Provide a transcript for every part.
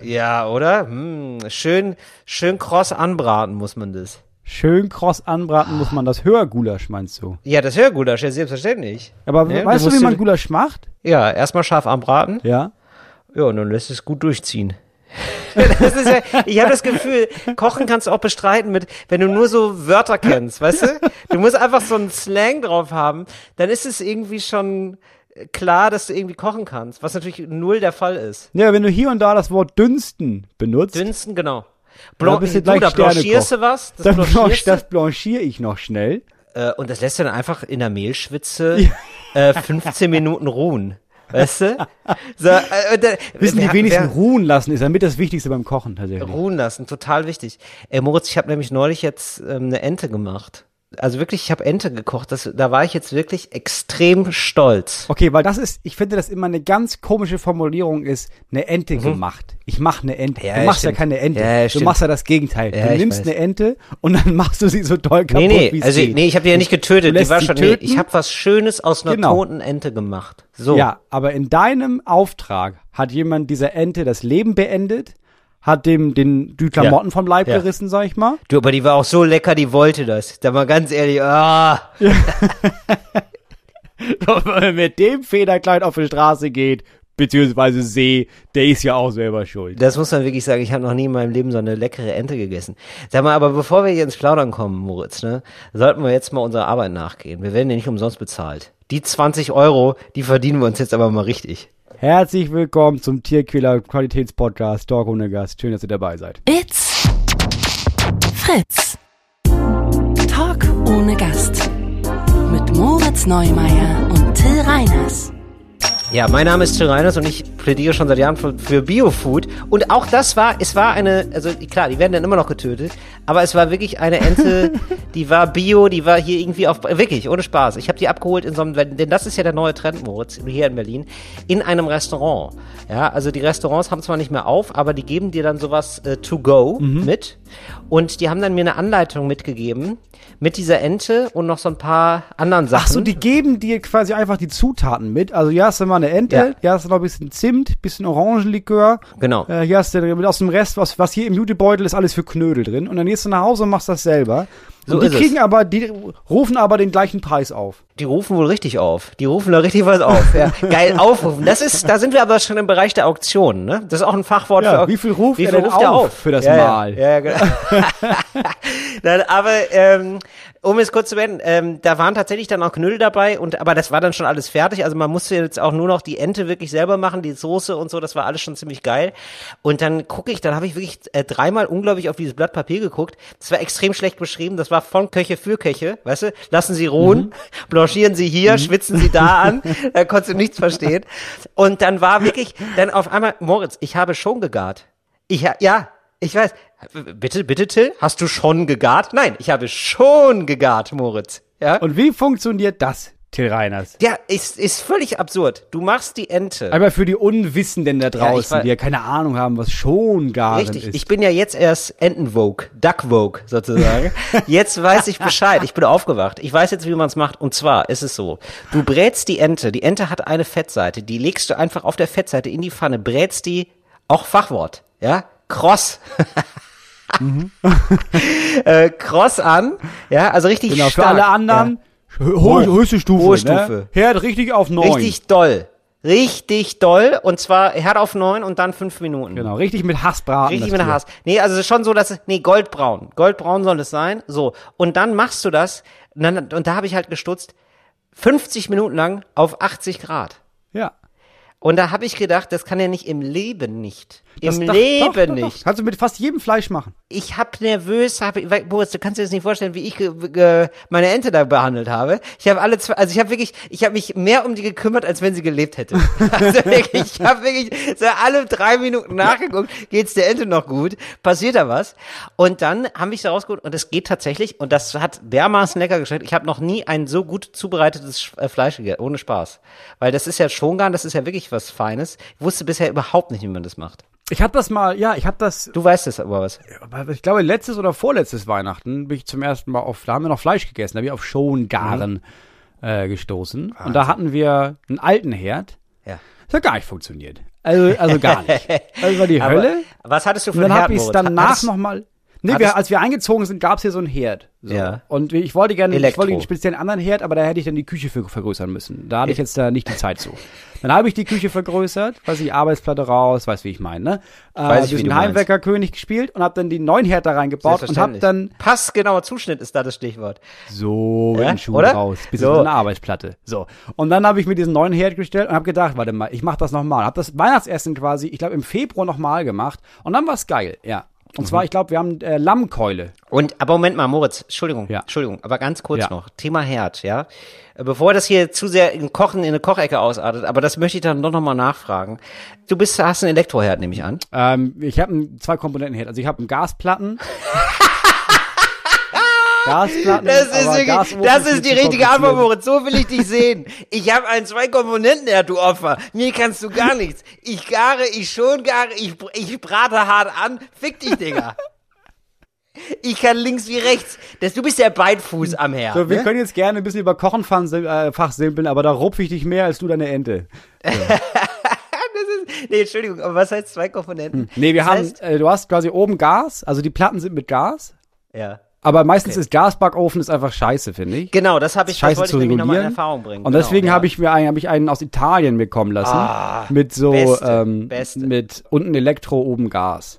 Ja, oder? Hm, schön, schön kross anbraten muss man das. Schön kross anbraten muss man das Hörgulasch, meinst du? Ja, das Hörgulasch, ja selbstverständlich. Aber Ja, weißt du wie man Gulasch macht? Ja, erstmal scharf anbraten. Ja. Ja, und dann lässt es gut durchziehen. ja, ich habe das Gefühl, Kochen kannst du auch bestreiten mit, wenn du nur so Wörter kennst, weißt du? Du musst einfach so einen Slang drauf haben, dann ist es irgendwie schon klar, dass du irgendwie kochen kannst, was natürlich null der Fall ist. Ja, wenn du hier und da das Wort dünsten benutzt, Dünsten, genau. Da Blanc bist du du, gleich da blanchierst du was, das dann blanchierst blanch, du, das blanchiere ich noch schnell. äh, und das lässt du dann einfach in der Mehlschwitze äh, 15 Minuten ruhen. Weißt du? So, äh, äh, Wissen wer- die wenigsten wer- ruhen lassen, ist damit das Wichtigste beim Kochen tatsächlich. Ruhen lassen, total wichtig. Äh, Moritz, ich habe nämlich neulich jetzt ähm, eine Ente gemacht. Also wirklich, ich habe Ente gekocht. Das, da war ich jetzt wirklich extrem stolz. Okay, weil das ist, ich finde, das immer eine ganz komische Formulierung ist, eine Ente gemacht. Ich mache eine Ente. Mhm. Ja, du machst stimmt. ja keine Ente. Ja, du stimmt. machst ja das Gegenteil. Ja, du nimmst eine Ente und dann machst du sie so doll kaputt, Nee, wie nee, es also geht. nee, ich habe die ja nicht getötet. Die war schon. Nee, ich habe was Schönes aus einer Genau. toten Ente gemacht. So. Ja, aber in deinem Auftrag hat jemand dieser Ente das Leben beendet, hat dem den die Klamotten vom Leib Ja. gerissen, sag ich mal. Du, aber die war auch so lecker, die wollte das. Da mal ganz ehrlich, ah. Und wenn man mit dem Federkleid auf die Straße geht, beziehungsweise See, der ist ja auch selber schuld. Das muss man wirklich sagen, ich habe noch nie in meinem Leben so eine leckere Ente gegessen. Sag mal, aber bevor wir hier ins Plaudern kommen, Moritz, ne, sollten wir jetzt mal unserer Arbeit nachgehen. Wir werden ja nicht umsonst bezahlt. Die 20 Euro, die verdienen wir uns jetzt aber mal richtig. Herzlich willkommen zum Tierquäler Qualitätspodcast Talk ohne Gast. Schön, dass ihr dabei seid. It's Fritz. Talk ohne Gast. Mit Moritz Neumeier und Till Reiners. Ja, mein Name ist Till Reiners und ich plädiere schon seit Jahren für, für Biofood. Und auch das war, es war eine, also klar, die werden dann immer noch getötet, aber es war wirklich eine Ente, die war Bio, die war hier irgendwie auf, wirklich, ohne Spaß. Ich habe die abgeholt in so einem, denn das ist ja der neue Trend, Moritz, hier in Berlin, in einem Restaurant. Ja, also die Restaurants haben zwar nicht mehr auf, aber die geben dir dann sowas äh, to go mit. Und die haben dann mir eine Anleitung mitgegeben mit dieser Ente und noch so ein paar anderen Sachen. Ach so, die geben dir quasi einfach die Zutaten mit. Also hier hast du mal eine Ente, Ja. hier hast du noch ein bisschen Zimt, bisschen Orangenlikör. Genau. Äh, hier hast du aus dem Rest, was, was hier im Jutebeutel ist, alles für Knödel drin. Und dann gehst du nach Hause und machst das selber. So und die ist es. kriegen aber, die rufen aber den gleichen Preis auf. Die rufen wohl richtig auf. Die rufen da richtig was auf. Ja. Geil aufrufen. Das ist, da sind wir aber schon im Bereich der Auktionen, ne? Das ist auch ein Fachwort Ja, für wie viel ruft wie er viel denn ruft er auf auf für das ja, Mal? Ja, ja, genau. Dann, aber ähm, um es kurz zu beenden, ähm, da waren tatsächlich dann auch Knödel dabei und aber das war dann schon alles fertig. Also man musste jetzt auch nur noch die Ente wirklich selber machen, die Soße und so. Das war alles schon ziemlich geil. Und dann gucke ich, dann habe ich wirklich äh, dreimal unglaublich auf dieses Blatt Papier geguckt. Das war extrem schlecht beschrieben. Das war von Köche für Köche, weißt du? Lassen Sie ruhen, blanchieren Sie hier, schwitzen Sie da an. Da konntest du nichts verstehen. Und dann war wirklich, dann auf einmal, Moritz, ich habe schon gegart. Ich, ja, ich weiß. Bitte, bitte, Till, hast du schon gegart? Nein, ich habe schon gegart, Moritz. Ja? Und wie funktioniert das, Till Reiners? ja, ist, ist völlig absurd. Du machst die Ente. Aber für die Unwissenden da Ja, draußen, war- die ja keine Ahnung haben, was schon garen Richtig, ist. ich bin ja jetzt erst Entenvogue, Duckvogue sozusagen. jetzt weiß ich Bescheid, ich bin aufgewacht. Ich weiß jetzt, wie man es macht. Und zwar ist es so, du brätst die Ente, die Ente hat eine Fettseite, die legst du einfach auf der Fettseite in die Pfanne, brätst die, auch Fachwort, ja, kross. äh, kross an, ja, also richtig genau, für stark. alle anderen, hö- Hoch. höchste Stufe. Hohe Ne? Stufe. Herd richtig auf neun. Richtig doll. Richtig doll. Und zwar Herd auf neun und dann fünf Minuten. Genau, richtig mit Hass braten. Richtig mit Tier. Hass. Nee, also es ist schon so, dass es, nee, goldbraun. Goldbraun soll es sein. So. Und dann machst du das, und, dann, und da habe ich halt gestutzt, 50 Minuten lang auf 80 Grad. Ja. Und da habe ich gedacht, das kann ja nicht im Leben nicht. Im doch, Leben doch, doch, nicht. Kannst du mit fast jedem Fleisch machen. Ich hab nervös, hab, Boris, du kannst dir das nicht vorstellen, wie ich ge, meine Ente da behandelt habe. Ich habe alle zwei, also ich habe wirklich, ich habe mich mehr um die gekümmert, als wenn sie gelebt hätte. Also wirklich, ich habe wirklich so alle drei Minuten nachgeguckt, geht's der Ente noch gut, passiert da was? Und dann haben wir da rausgeholt und es geht tatsächlich und das hat dermaßen lecker geschmeckt. Ich habe noch nie ein so gut zubereitetes äh, Fleisch gegessen, ohne Spaß, weil das ist ja Schongarn, das ist ja wirklich was Feines. Ich wusste bisher überhaupt nicht, wie man das macht. Ich habe das mal, ja, ich habe das, Du weißt es aber was. aber ich glaube, letztes oder vorletztes Weihnachten bin ich zum ersten Mal auf, da haben wir noch Fleisch gegessen, da bin ich auf Schongaren äh, gestoßen. Und da hatten wir einen alten Herd. Ja. Das hat gar nicht funktioniert. Also, also gar nicht. Das war die Aber Hölle. Was hattest du für Und dann einen habe Herd, ich es danach nochmal. Nee, wir, als wir eingezogen sind, gab es hier so einen Herd. So. Ja. Und ich wollte gerne, ich wollte einen speziellen anderen Herd, aber da hätte ich dann die Küche für vergrößern müssen. Da hatte ich jetzt da nicht die Zeit zu. Dann habe ich die Küche vergrößert, weiß ich, Arbeitsplatte raus, weißt wie ich meine, ne? Äh, Weiß ich, wie bisschen. Heimweckerkönig gespielt und habe dann die neuen Herd da reingebaut und habe dann Passgenauer Zuschnitt ist da das Stichwort. so Ja, den Schuh oder? raus, bis So. eine Arbeitsplatte. So. Und dann habe ich mir diesen neuen Herd gestellt und habe gedacht, warte mal, ich mache das nochmal. Habe das Weihnachtsessen quasi, ich glaube im Februar nochmal gemacht und dann war's geil, ja. Und Mhm. zwar, ich glaube, wir haben äh, Lammkeule. Und, aber Moment mal, Moritz, Entschuldigung, Ja. Entschuldigung, aber ganz kurz Ja. noch. Thema Herd, ja. Äh, Bevor das hier zu sehr in Kochen, in eine Kochecke ausartet, aber das möchte ich dann doch nochmal nachfragen. Du bist, hast einen Elektroherd, nehme ich an. Ähm, ich habe einen zwei Komponenten Herd. Also ich habe einen Gasplatten. Gasplatten. Das ist, wirklich, das ist die richtige Antwort. Moritz. So will ich dich sehen. Ich habe einen Zwei-Komponenten-Herd, du Opfer. Mir kannst du gar nichts. Ich gare, ich schon gare, ich, ich brate hart an. Fick dich, Digga. Ich kann links wie rechts. Das, du bist der Beidfuß am Herd. So, wir ne? können jetzt gerne ein bisschen über Kochen äh, fachsimpeln, aber da rupf ich dich mehr als du deine Ente. Nee, Entschuldigung, aber was heißt zwei Komponenten? Nee, wir das haben, Heißt, äh, du hast quasi oben Gas, also die Platten sind mit Gas, ja. Aber meistens ist Gasbackofen ist einfach scheiße, finde ich. Genau, das habe ich, das Scheiße wollte zu ich nämlich nochmal in. Erfahrung bringen. Und genau, deswegen ja. habe ich mir einen, habe ich einen aus Italien bekommen lassen. mit so, Beste, ähm, beste. mit unten Elektro, oben Gas.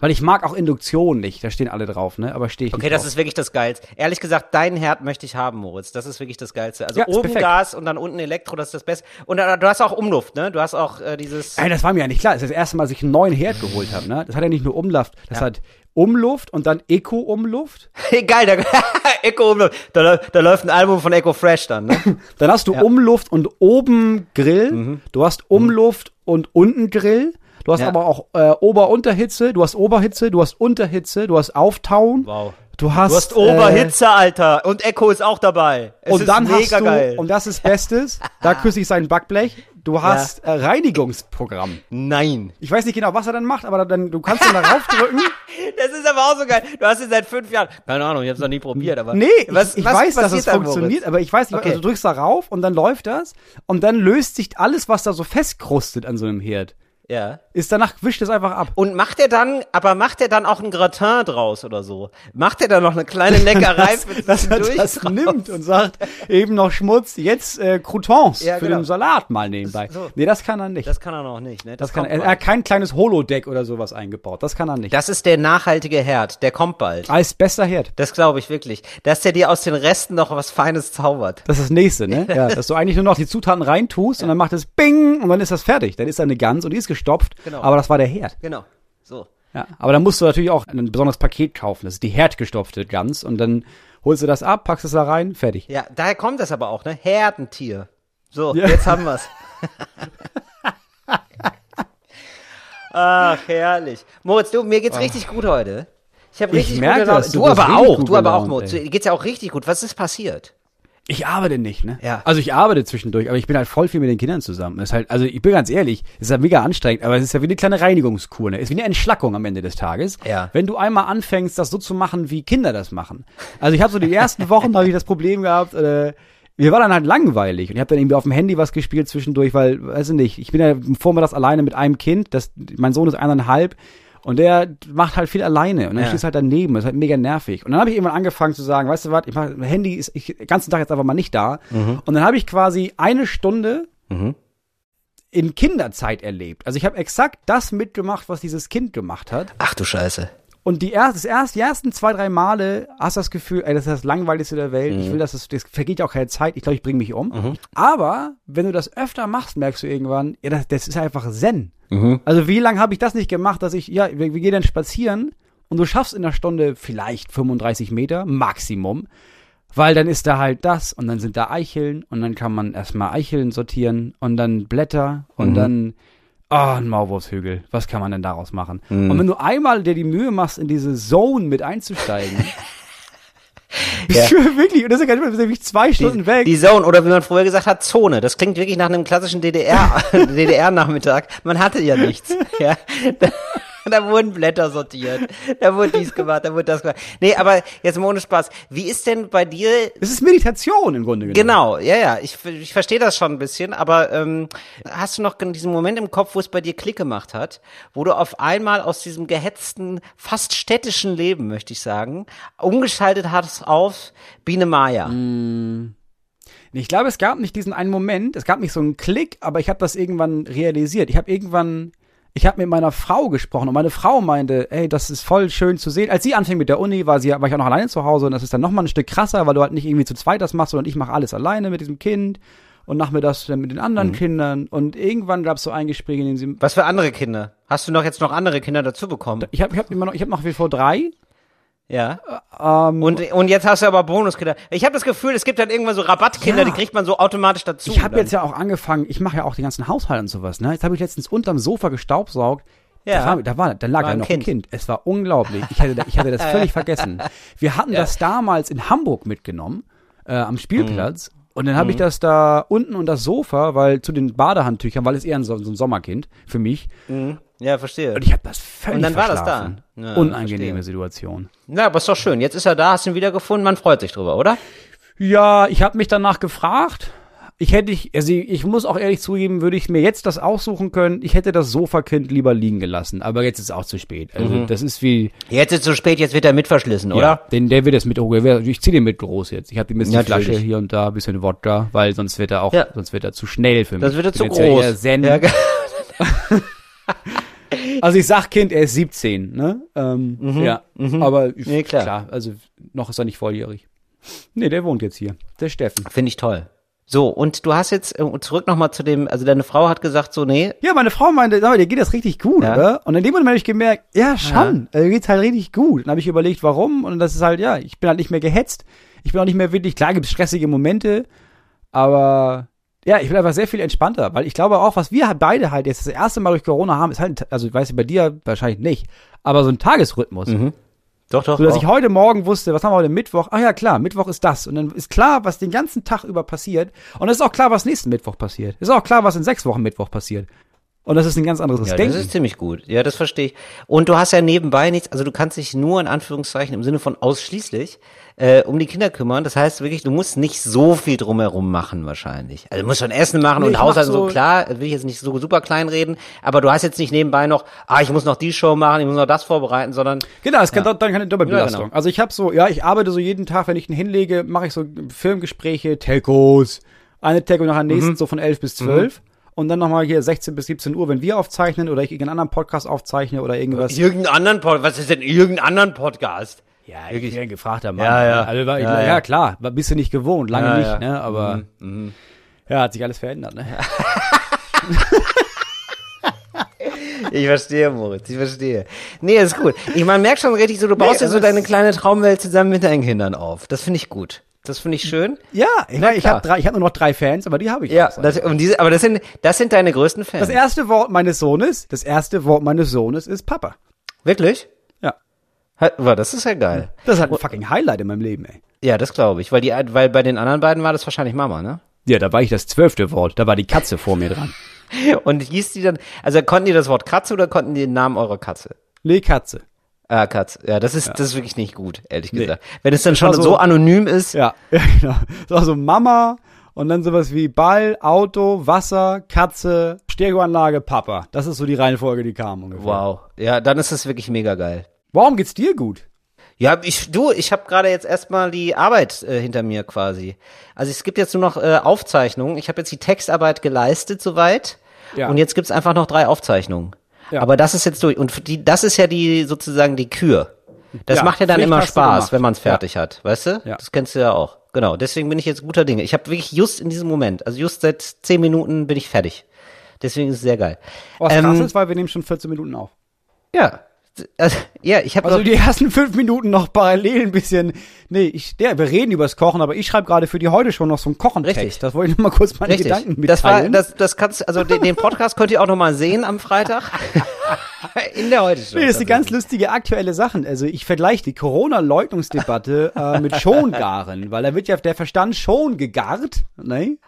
Weil ich mag auch Induktion nicht, da stehen alle drauf, ne? Aber stehe ich Okay, das drauf. ist wirklich das Geilste. Ehrlich gesagt, deinen Herd möchte ich haben, Moritz. Das ist wirklich das Geilste. Also Ja, oben. Gas und dann unten Elektro, das ist das Beste. Und äh, du hast auch Umluft, ne? Du hast auch äh, dieses. Ey, das war mir ja nicht klar. Das ist das erste Mal, dass ich einen neuen Herd geholt habe, ne? Das hat ja nicht nur Umluft, das hat Umluft und dann Eco-Umluft. Geil, da, Echo Umluft. Da, da läuft ein Album von Echo Fresh dann, ne? Dann hast du Umluft und oben Grill. Du hast Umluft und unten Grill. Du hast Ja. aber auch äh, Ober-Unterhitze, du hast Oberhitze, du hast Unterhitze, du hast Auftauen. Wow. Du hast, Du hast äh, Oberhitze, Alter. Und Echo ist auch dabei. Es und ist dann mega hast du, geil. und das ist Bestes, da küsse ich sein Backblech, du hast äh, Reinigungsprogramm. Nein. Ich weiß nicht genau, was er dann macht, aber dann, du kannst dann darauf drücken. Das ist aber auch so geil. Du hast ihn seit fünf Jahren. Keine Ahnung, ich hab's noch nie probiert, aber. Nee, was, ich, ich was weiß, dass es da, funktioniert, aber ich weiß nicht, Okay. also du drückst da rauf und dann läuft das und dann löst sich alles, was da so festkrustet an so einem Herd. Ja. Ist danach, wischt es einfach ab. Und macht er dann, aber macht er dann auch ein Gratin draus oder so? Macht er dann noch eine kleine Leckerei für dass er das draus? nimmt und sagt, eben noch Schmutz, jetzt äh, Croutons Ja, für genau. den Salat mal nebenbei. So. Nee, das kann er nicht. Das, Das kann er noch nicht, ne? kann kommt er, er bald. hat kein kleines Holodeck oder sowas eingebaut. Das kann er nicht. Das ist der nachhaltige Herd, der kommt bald. Als bester Herd. Das glaube ich wirklich. Dass der dir aus den Resten noch was Feines zaubert. Das ist das nächste, ne? Ja, dass du eigentlich nur noch die Zutaten reintust und dann macht es Bing und dann ist das fertig. Dann ist da eine Gans und die ist gestopft. Genau. Aber das war der Herd. Genau. So. Ja, aber dann musst du natürlich auch ein besonderes Paket kaufen. Das ist die herdgestopfte Gans und dann holst du das ab, packst es da rein, fertig. Ja, daher kommt das aber auch, ne? Herdentier. So, Ja. jetzt haben wir's. Ach, herrlich. Moritz, du, mir geht's richtig gut heute. Ich habe Ah. Ich richtig merke gute Laune. das, du Du aber richtig auch, du aber auch, Moritz. Dir geht's ja auch richtig gut. Was ist passiert? Ich arbeite nicht, ne? Ja. Also ich arbeite zwischendurch, aber ich bin halt voll viel mit den Kindern zusammen. Das ist halt, also ich bin ganz ehrlich, es ist ja mega anstrengend, aber es ist ja wie eine kleine Reinigungskur, ne? Es ist wie eine Entschlackung am Ende des Tages. Ja. Wenn du einmal anfängst, das so zu machen, wie Kinder das machen. Also ich habe so die ersten Wochen habe ich das Problem gehabt, äh, mir war dann halt langweilig und ich habe dann irgendwie auf dem Handy was gespielt zwischendurch, weil, weiß ich nicht, ich bin ja vormittags alleine mit einem Kind, das, mein Sohn ist eineinhalb und der macht halt viel alleine und dann Ja. stehst halt daneben, das ist halt mega nervig. Und dann habe ich irgendwann angefangen zu sagen, weißt du was, ich mach, mein Handy ist ich, den ganzen Tag jetzt einfach mal nicht da. Und dann habe ich quasi eine Stunde in Kinderzeit erlebt. Also ich habe exakt das mitgemacht, was dieses Kind gemacht hat. Ach du Scheiße. Und die, erst, das erst, die ersten zwei, drei Male hast du das Gefühl, ey, das ist das Langweiligste der Welt. Ich will, dass es, das vergeht ja auch keine Zeit. Ich glaube, ich bringe mich um. Aber wenn du das öfter machst, merkst du irgendwann, ja, das, das ist einfach Zen. Also wie lange habe ich das nicht gemacht, dass ich, ja, wir, wir gehen dann spazieren und du schaffst in einer Stunde vielleicht 35 Meter, Maximum. Weil dann ist da halt das und dann sind da Eicheln und dann kann man erstmal Eicheln sortieren und dann Blätter und dann, oh, ein Maulwurfshügel. Was kann man denn daraus machen? Und wenn du einmal dir die Mühe machst, in diese Zone mit einzusteigen, du wirklich, und das ist ja gar nicht zwei Stunden weg. Die Zone, oder wie man früher gesagt hat, Zone. Das klingt wirklich nach einem klassischen DDR, DDR-Nachmittag. Man hatte ja nichts. Ja. da wurden Blätter sortiert. Da wurde dies gemacht, da wurde das gemacht. Nee, aber jetzt mal ohne Spaß. Wie ist denn bei dir Es ist Meditation im Grunde genommen. Genau, ja, ja, ich, ich verstehe das schon ein bisschen, aber ähm, hast du noch diesen Moment im Kopf, wo es bei dir Klick gemacht hat, wo du auf einmal aus diesem gehetzten, fast städtischen Leben, möchte ich sagen, umgeschaltet hast auf Biene Maya? Ich glaube, es gab nicht diesen einen Moment, es gab nicht so einen Klick, aber ich habe das irgendwann realisiert. Ich habe irgendwann, ich habe mit meiner Frau gesprochen und meine Frau meinte, ey, das ist voll schön zu sehen. Als sie anfing mit der Uni, war, sie, war ich auch noch alleine zu Hause und das ist dann nochmal ein Stück krasser, weil du halt nicht irgendwie zu zweit das machst, sondern ich mache alles alleine mit diesem Kind und nachmittags dann mit den anderen Kindern und irgendwann gab es so ein Gespräch, in dem sie, Was für andere Kinder? Hast du noch jetzt noch andere Kinder dazu bekommen? ich habe ich hab immer noch, ich habe noch wie vor drei. Ja. Ähm, Und, und jetzt hast du aber Bonuskinder. Ich habe das Gefühl, es gibt dann irgendwann so Rabattkinder, Ja. die kriegt man so automatisch dazu. Ich habe jetzt ja auch angefangen, ich mache ja auch den ganzen Haushalt und sowas, ne? Jetzt habe ich letztens unterm Sofa gestaubsaugt. Ja. Da, war, da, war, da lag War ja noch Kind. ein Kind. Es war unglaublich. Ich hatte, ich hatte das völlig vergessen. Wir hatten Ja. das damals in Hamburg mitgenommen, äh, am Spielplatz. Mhm. Und dann habe ich das da unten unter das Sofa, weil zu den Badehandtüchern, weil es eher so, so ein Sommerkind für mich. Ja, verstehe. Und ich habe das völlig Und dann war das da. Ja, Unangenehme verstehe. Situation. Na, aber ist doch schön. Jetzt ist er da, hast ihn wiedergefunden, man freut sich drüber, oder? Ja, ich habe mich danach gefragt. Ich hätte ich, also ich muss auch ehrlich zugeben, würde ich mir jetzt das aussuchen können. Ich hätte das Sofakind lieber liegen gelassen, aber jetzt ist es auch zu spät. Also Mhm. das ist wie, Jetzt ist es zu spät, jetzt wird er mitverschlissen, ja, oder? den, der wird jetzt mit, ich ziehe den mit groß jetzt. Ich habe ihm jetzt die Natürlich. Flasche hier und da, ein bisschen Wodka, weil sonst wird er auch, Ja. sonst wird er zu schnell für mich. Das wird er Ich zu ja groß. Ja, Also ich sag Kind, er ist 17, ne? Ähm, ja, aber Mhm. Nee, klar. klar, also noch ist er nicht volljährig. Nee, der wohnt jetzt hier. Der Steffen. Finde ich toll. So, und du hast jetzt, äh, zurück nochmal zu dem, also deine Frau hat gesagt so, nee, Ja, meine Frau meinte, sag mal, dir geht das richtig gut, Ja. oder? Und in dem Moment habe ich gemerkt, ja, schon, ja. geht's halt richtig gut. Dann habe ich überlegt, warum? Und das ist halt, ja, ich bin halt nicht mehr gehetzt. Ich bin auch nicht mehr wirklich, klar gibt's stressige Momente, aber ja, ich bin einfach sehr viel entspannter, weil ich glaube auch, was wir halt beide halt jetzt das erste Mal durch Corona haben, ist halt, also ich weiß bei dir wahrscheinlich nicht, aber so ein Tagesrhythmus. Doch, doch, So dass ich heute Morgen wusste, was haben wir heute Mittwoch? Ach ja, klar, Mittwoch ist das. Und dann ist klar, was den ganzen Tag über passiert. Und es ist auch klar, was nächsten Mittwoch passiert. Ist auch klar, was in sechs Wochen Mittwoch passiert. Und das ist ein ganz anderes ja, Denken. das ist ziemlich gut. Ja, das verstehe ich. Und du hast ja nebenbei nichts, also du kannst dich nur in Anführungszeichen im Sinne von ausschließlich äh, um die Kinder kümmern. Das heißt wirklich, du musst nicht so viel drumherum machen wahrscheinlich. Also du musst schon Essen machen Nee, und Haushalt so, so- klar, will ich jetzt nicht so super klein reden, aber du hast jetzt nicht nebenbei noch, ah, ich muss noch die Show machen, ich muss noch das vorbereiten, sondern Genau, es kann dann keine Doppelbelastung. Ja, genau. Also ich habe so, ja, ich arbeite so jeden Tag, wenn ich ihn hinlege, mache ich so Filmgespräche, Telcos, eine Telco nach der Mhm. nächsten, so von 11 bis 12. Und dann nochmal hier 16 bis 17 Uhr, wenn wir aufzeichnen oder ich irgendeinen anderen Podcast aufzeichne oder irgendwas. irgendeinen anderen Podcast, was ist denn irgendeinen anderen Podcast? Ja, ich bin ein gefragter Mann. Ja, ja. ne? Also, war ich, Ja, ja, ja. klar, bist du nicht gewohnt, lange Ja, nicht, ja. ne? Aber ja, hat sich alles verändert, ne? Ich verstehe, Moritz, ich verstehe. Nee, ist gut. Ich man merkt schon richtig so, du baust Nee, dir so also deine kleine Traumwelt zusammen mit deinen Kindern auf. Das finde ich gut. Das finde ich schön. Ja, ich, Na ich habe drei, ich habe nur noch drei Fans, aber die habe ich. Ja, das, und diese, aber das sind, das sind deine größten Fans. das erste Wort meines Sohnes, das erste Wort meines Sohnes ist Papa. Wirklich? Ja. War, das ist ja geil. Das ist halt ein fucking Highlight in meinem Leben, ey. Ja, das glaube ich, weil die, weil bei den anderen beiden war das wahrscheinlich Mama, ne? Ja, da war ich das zwölfte Wort, da war die Katze vor mir dran. Und hieß die dann, also konnten die das Wort Katze oder konnten die den Namen eurer Katze? Nee, Katze. Ah, Katze. Ja, das ist, das ist wirklich nicht gut, ehrlich Nee. gesagt. Wenn es dann schon so, so- anonym ist. Ja, ja genau. Das war so Mama und dann sowas wie Ball, Auto, Wasser, Katze, Stereoanlage, Papa. Das ist so die Reihenfolge, die kam ungefähr. Wow. Ja, dann ist es wirklich mega geil. Warum geht's dir gut? Ja, ich, du, ich habe gerade jetzt erstmal die Arbeit äh, hinter mir quasi. Also es gibt jetzt nur noch äh, Aufzeichnungen. Ich habe jetzt die Textarbeit geleistet soweit. Ja. Und jetzt gibt's einfach noch drei Aufzeichnungen. Ja. Aber das ist jetzt durch. Und die, das ist ja die sozusagen die Kür. Das Ja, macht ja dann immer Spaß, wenn man es fertig hat, weißt du? Ja. Das kennst du ja auch. Genau. Deswegen bin ich jetzt guter Dinge. Ich habe wirklich just in diesem Moment, also just seit zehn Minuten bin ich fertig. Deswegen ist es sehr geil. Was Ähm, krass ist, weil wir nehmen schon 14 Minuten auf. Ja. Also, ja, ich habe Also die ersten fünf Minuten noch parallel ein bisschen. Nee, ich, der, wir reden übers Kochen, aber ich schreibe gerade für die heute schon noch so einen Kochentext. Richtig. Das wollte ich noch mal kurz meine Richtig. Gedanken das war, mitteilen. das, das kannst, also den, den Podcast könnt ihr auch noch mal sehen am Freitag. In der heute schon. Nee, das ist eine ganz lustige aktuelle Sache. Also ich vergleiche die Corona-Leugnungsdebatte äh, mit Schongaren, weil da wird ja der Verstand schon gegart, ne?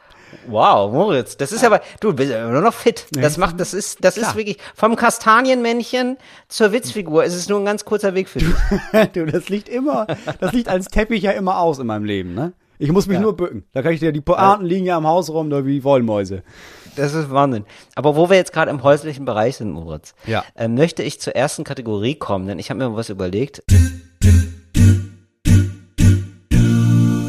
Wow, Moritz, das ist aber, du bist ja immer noch fit. Das macht, das ist, das ist wirklich, vom Kastanienmännchen zur Witzfigur ist es nur ein ganz kurzer Weg für dich. du, das liegt immer, das liegt als Teppich ja immer aus in meinem Leben, ne? Ich muss mich Ja. nur bücken. Da kann ich dir, die Pointen liegen ja am Haus rum, da wie Wollmäuse. Das ist Wahnsinn. Aber wo wir jetzt gerade im häuslichen Bereich sind, Moritz, Ja. ähm, möchte ich zur ersten Kategorie kommen, denn ich habe mir was überlegt.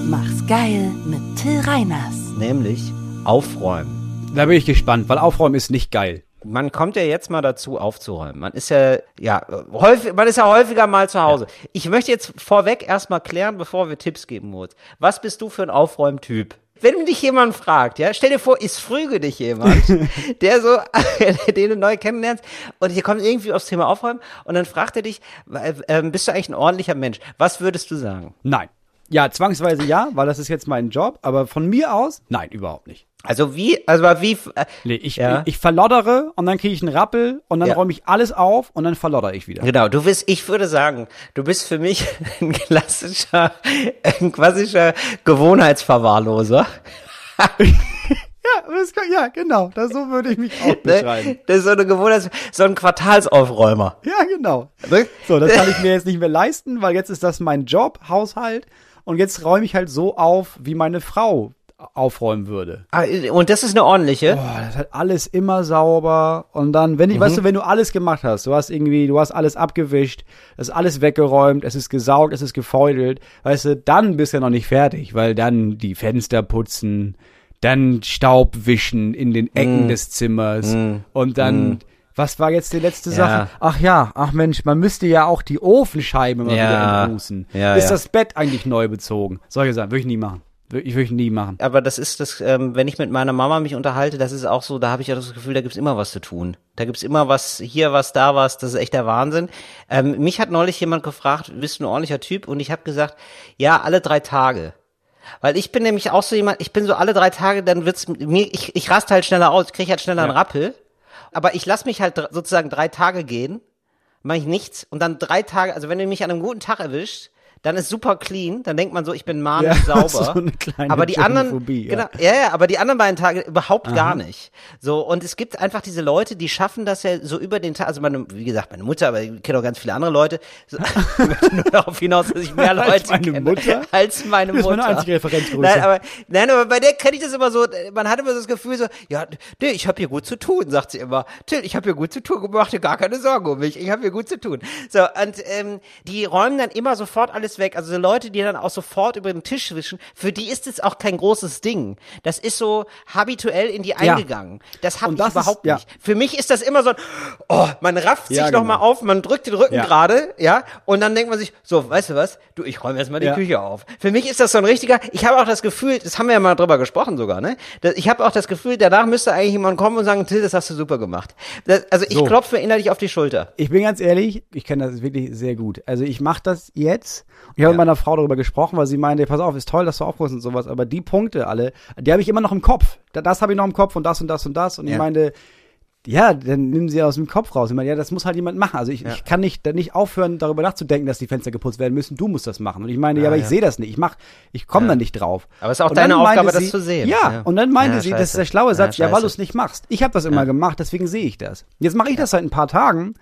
Mach's geil mit Till Reiners. Nämlich aufräumen. Da bin ich gespannt, weil Aufräumen ist nicht geil. Man kommt ja jetzt mal dazu, aufzuräumen. Man ist ja, ja, häufig, man ist ja häufiger mal zu Hause. Ich möchte jetzt vorweg erstmal klären, bevor wir Tipps geben, Moritz. Was bist du für ein Aufräumtyp? Wenn dich jemand fragt, ja, stell dir vor, ist früge dich jemand, der so, den du neu kennenlernst, und hier kommt irgendwie aufs Thema Aufräumen, und dann fragt er dich, äh, bist du eigentlich ein ordentlicher Mensch? Was würdest du sagen? Nein. Ja, zwangsweise ja, weil das ist jetzt mein Job, aber von mir aus, nein, überhaupt nicht. Also wie, also wie, äh, Nee, ich, Ja. ich verloddere und dann kriege ich einen Rappel und dann Ja. räume ich alles auf und dann verloddere ich wieder. Genau, du bist, ich würde sagen, du bist für mich ein klassischer, ein klassischer Gewohnheitsverwahrloser. Ja, das, ja genau, das, so würde ich mich auch beschreiben. Ne? Das ist so eine Gewohnheits, so ein Quartalsaufräumer. Ja, genau. Ne? So, das kann ich mir jetzt nicht mehr leisten, weil jetzt ist das mein Job, Haushalt und jetzt räume ich halt so auf, wie meine Frau aufräumen würde. Ah, Und das ist eine ordentliche. Boah, das ist halt alles immer sauber. Und dann, wenn ich, weißt du, wenn du alles gemacht hast, du hast irgendwie, du hast alles abgewischt, es ist alles weggeräumt, es ist gesaugt, es ist gefeudelt, weißt du, dann bist du ja noch nicht fertig, weil dann die Fenster putzen, dann Staub wischen in den Ecken des Zimmers und dann Was war jetzt die letzte Ja. Sache? Ach ja, ach Mensch, man müsste ja auch die Ofenscheibe mal Ja. wieder entbußen. Ja, Ist ja. das Bett eigentlich neu bezogen? Solche Sachen würde ich nie machen. Würde ich, würde nie machen. Aber das ist das, ähm, wenn ich mit meiner Mama mich unterhalte, das ist auch so, da habe ich ja das Gefühl, da gibt's immer was zu tun. Da gibt's immer was, hier was, da was, das ist echt der Wahnsinn. Ähm, mich hat neulich jemand gefragt, bist du ein ordentlicher Typ? Und ich habe gesagt, ja, alle drei Tage. Weil ich bin nämlich auch so jemand, ich bin so alle drei Tage, dann wird's mir, ich, ich raste halt schneller aus, ich kriege halt schneller einen Rappel. Aber ich lass mich halt sozusagen drei Tage gehen, mache ich nichts und dann drei Tage, also wenn du mich an einem guten Tag erwischt, dann ist super clean, dann denkt man so, ich bin manisch Ja, sauber. so eine kleine aber die anderen, ja. genau, ja, ja, aber die anderen beiden Tage überhaupt gar nicht. So, und es gibt einfach diese Leute, die schaffen das ja so über den Tag, also meine, wie gesagt, meine Mutter, aber ich kenne auch ganz viele andere Leute. So, ich möchte nur darauf hinaus, dass ich mehr Als Leute meine kenne Mutter? als meine Das ist Mutter. meine einzige Referenzgröße. Nein, aber, nein, aber bei der kenne ich das immer so, man hat immer so das Gefühl so, ja, nee, ich habe hier gut zu tun, sagt sie immer. Till, ich habe hier gut zu tun, mach dir gar keine Sorgen um mich, ich habe hier gut zu tun. So, und ähm, die räumen dann immer sofort alles weg. Also so Leute, die dann auch sofort über den Tisch wischen, für die ist es auch kein großes Ding. Das ist so habituell in die Ja. eingegangen. Das habe ich das ist- überhaupt ja. nicht. Für mich ist das immer so, oh, man rafft sich Ja, noch genau. mal auf, man drückt den Rücken Ja. gerade, ja, und dann denkt man sich, so, weißt du was, du, ich räume erst mal die Ja. Küche auf. Für mich ist das so ein richtiger, ich habe auch das Gefühl, das haben wir ja mal drüber gesprochen sogar, ne? Ich habe auch das Gefühl, danach müsste eigentlich jemand kommen und sagen, Till, das hast du super gemacht. Das, also ich So. klopfe mir innerlich auf die Schulter. Ich bin ganz ehrlich, ich kenne das wirklich sehr gut. Also ich mache das jetzt. Ich habe Ja. mit meiner Frau darüber gesprochen, weil sie meinte, pass auf, ist toll, dass du aufrufst und sowas, aber die Punkte alle, die habe ich immer noch im Kopf. Da- Das habe ich noch im Kopf und das und das und das. Und ich Ja. meinte, ja, dann nimm sie aus dem Kopf raus. Ich meine, ja, das muss halt jemand machen. Also ich, Ja. ich kann nicht, nicht aufhören, darüber nachzudenken, dass die Fenster geputzt werden müssen. Du musst das machen. Und ich meine, ja, aber ich ja. sehe das nicht. Ich mach, ich komme da nicht drauf. Aber es ist auch Und deine Aufgabe, das sie, zu sehen. Ja, Ja. und dann meinte Ja, sie, das ist der schlaue Ja, Satz, ja, weil du es nicht machst. Ich habe das immer gemacht, deswegen sehe ich das. Jetzt mache ich das seit ein paar Tagen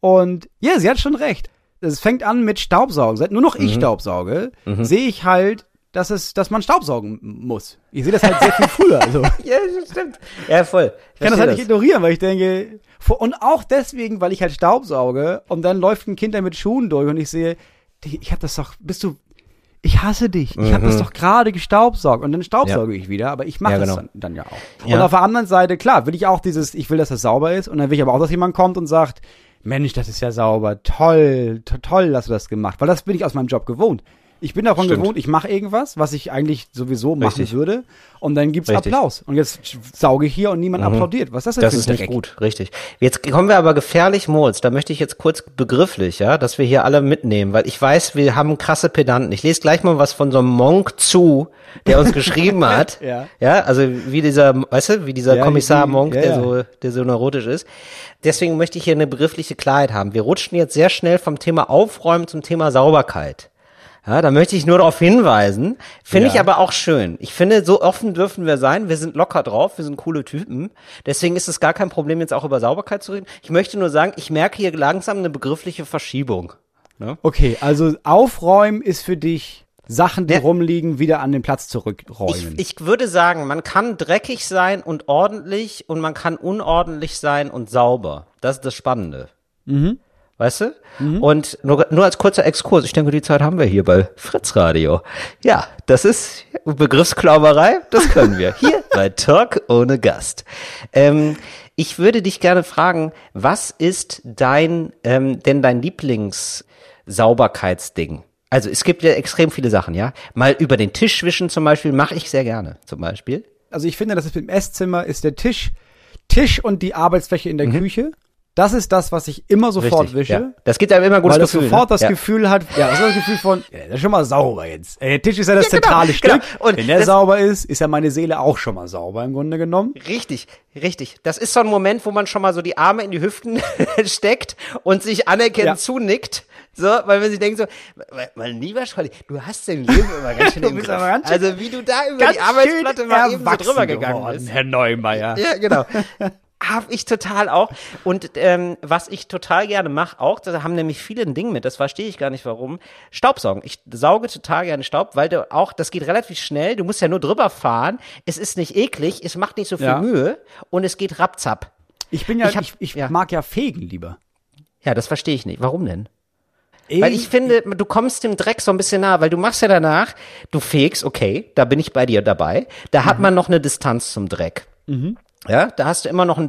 und ja, sie hat schon recht. Es fängt an mit Staubsaugen. Seit nur noch Mhm. ich staubsauge, sehe ich halt, dass es, dass man staubsaugen muss. Ich sehe das halt sehr viel früher. Also. Ja, das stimmt. Ja, voll. Ich kann das halt nicht ignorieren, weil ich denke, und auch deswegen, weil ich halt Staubsauge und dann läuft ein Kind da mit Schuhen durch und ich sehe, ich habe das doch, bist du, ich hasse dich, ich habe das doch gerade gestaubsaugt und dann staubsauge ich wieder, aber ich mache Ja, das genau. dann, dann ja auch. Ja. Und auf der anderen Seite, klar, will ich auch dieses, ich will, dass das sauber ist und dann will ich aber auch, dass jemand kommt und sagt, Mensch, das ist ja sauber, toll, to toll, dass du das gemacht, weil das bin ich aus meinem Job gewohnt. Ich bin davon Stimmt. gewohnt, ich mache irgendwas, was ich eigentlich sowieso machen Richtig. würde und dann gibt's Richtig. Applaus und jetzt sauge ich hier und niemand applaudiert. Was ist das, Das denn ist für ein nicht gut, richtig. Jetzt kommen wir aber gefährlich, Moritz. Da möchte ich jetzt kurz begrifflich, ja, dass wir hier alle mitnehmen, weil ich weiß, wir haben krasse Pedanten. Ich lese gleich mal was von so einem Monk zu, der uns geschrieben hat. Ja. Ja, also wie dieser, weißt du, wie dieser Ja, Kommissar Monk, ja, der ja. so, der so neurotisch ist. Deswegen möchte ich hier eine begriffliche Klarheit haben. Wir rutschen jetzt sehr schnell vom Thema Aufräumen zum Thema Sauberkeit. Ja, da möchte ich nur darauf hinweisen. Finde Ja. ich aber auch schön. Ich finde, so offen dürfen wir sein. Wir sind locker drauf. Wir sind coole Typen. Deswegen ist es gar kein Problem, jetzt auch über Sauberkeit zu reden. Ich möchte nur sagen, ich merke hier langsam eine begriffliche Verschiebung. Okay, also aufräumen ist für dich Sachen, die Ja. rumliegen, wieder an den Platz Ich, zurückräumen. ich würde sagen, man kann dreckig sein und ordentlich und man kann unordentlich sein und sauber. Das ist das Spannende. Weißt du? Und nur, nur als kurzer Exkurs, ich denke, die Zeit haben wir hier bei Fritz Radio. Ja, das ist Begriffsklauberei, das können wir. Hier bei Talk ohne Gast. Ähm, ich würde dich gerne fragen, was ist dein, ähm, denn dein Lieblingssauberkeitsding? Also es gibt ja extrem viele Sachen, ja. Mal über den Tisch wischen zum Beispiel, mache ich sehr gerne, zum Beispiel. also ich finde, das ist im Esszimmer ist der Tisch, Tisch und die Arbeitsfläche in der Küche. Das ist das, was ich immer sofort Richtig, wische. Ja. Das gibt einem immer ein gutes Weil Gefühl. sofort ne? das ja. Gefühl hat, ja, das ist das Gefühl von, ja, das ist schon mal sauber jetzt. Der Tisch ist ja das Ja, genau, zentrale genau. Stück. Und Wenn der sauber ist, ist ja meine Seele auch schon mal sauber im Grunde genommen. Richtig, richtig. Das ist so ein Moment, wo man schon mal so die Arme in die Hüften steckt und sich anerkennend zunickt. So, weil man sich denkt so, mein- lieber Scholli, du hast dein Leben immer ganz schön im Griff. ganz Also wie du da über die Arbeitsplatte mal eben so drüber gegangen bist. Herr Neumeier. Ja, genau. Hab ich total auch. Und ähm, was ich total gerne mache, auch, da haben nämlich viele ein Ding mit, das verstehe ich gar nicht warum. Staubsaugen. Ich sauge total gerne Staub, weil du auch, das geht relativ schnell, du musst ja nur drüber fahren, es ist nicht eklig, es macht nicht so viel Ja. Mühe und es geht rapzapp. Ich bin ja, Ich hab- ich, ich ja. mag ja fegen lieber. Ja, das verstehe ich nicht. Warum denn? Weil ich finde, du kommst dem Dreck so ein bisschen nah, weil du machst ja danach, du fegst, okay, da bin ich bei dir dabei. Da hat man noch eine Distanz zum Dreck. Ja, da hast du immer noch einen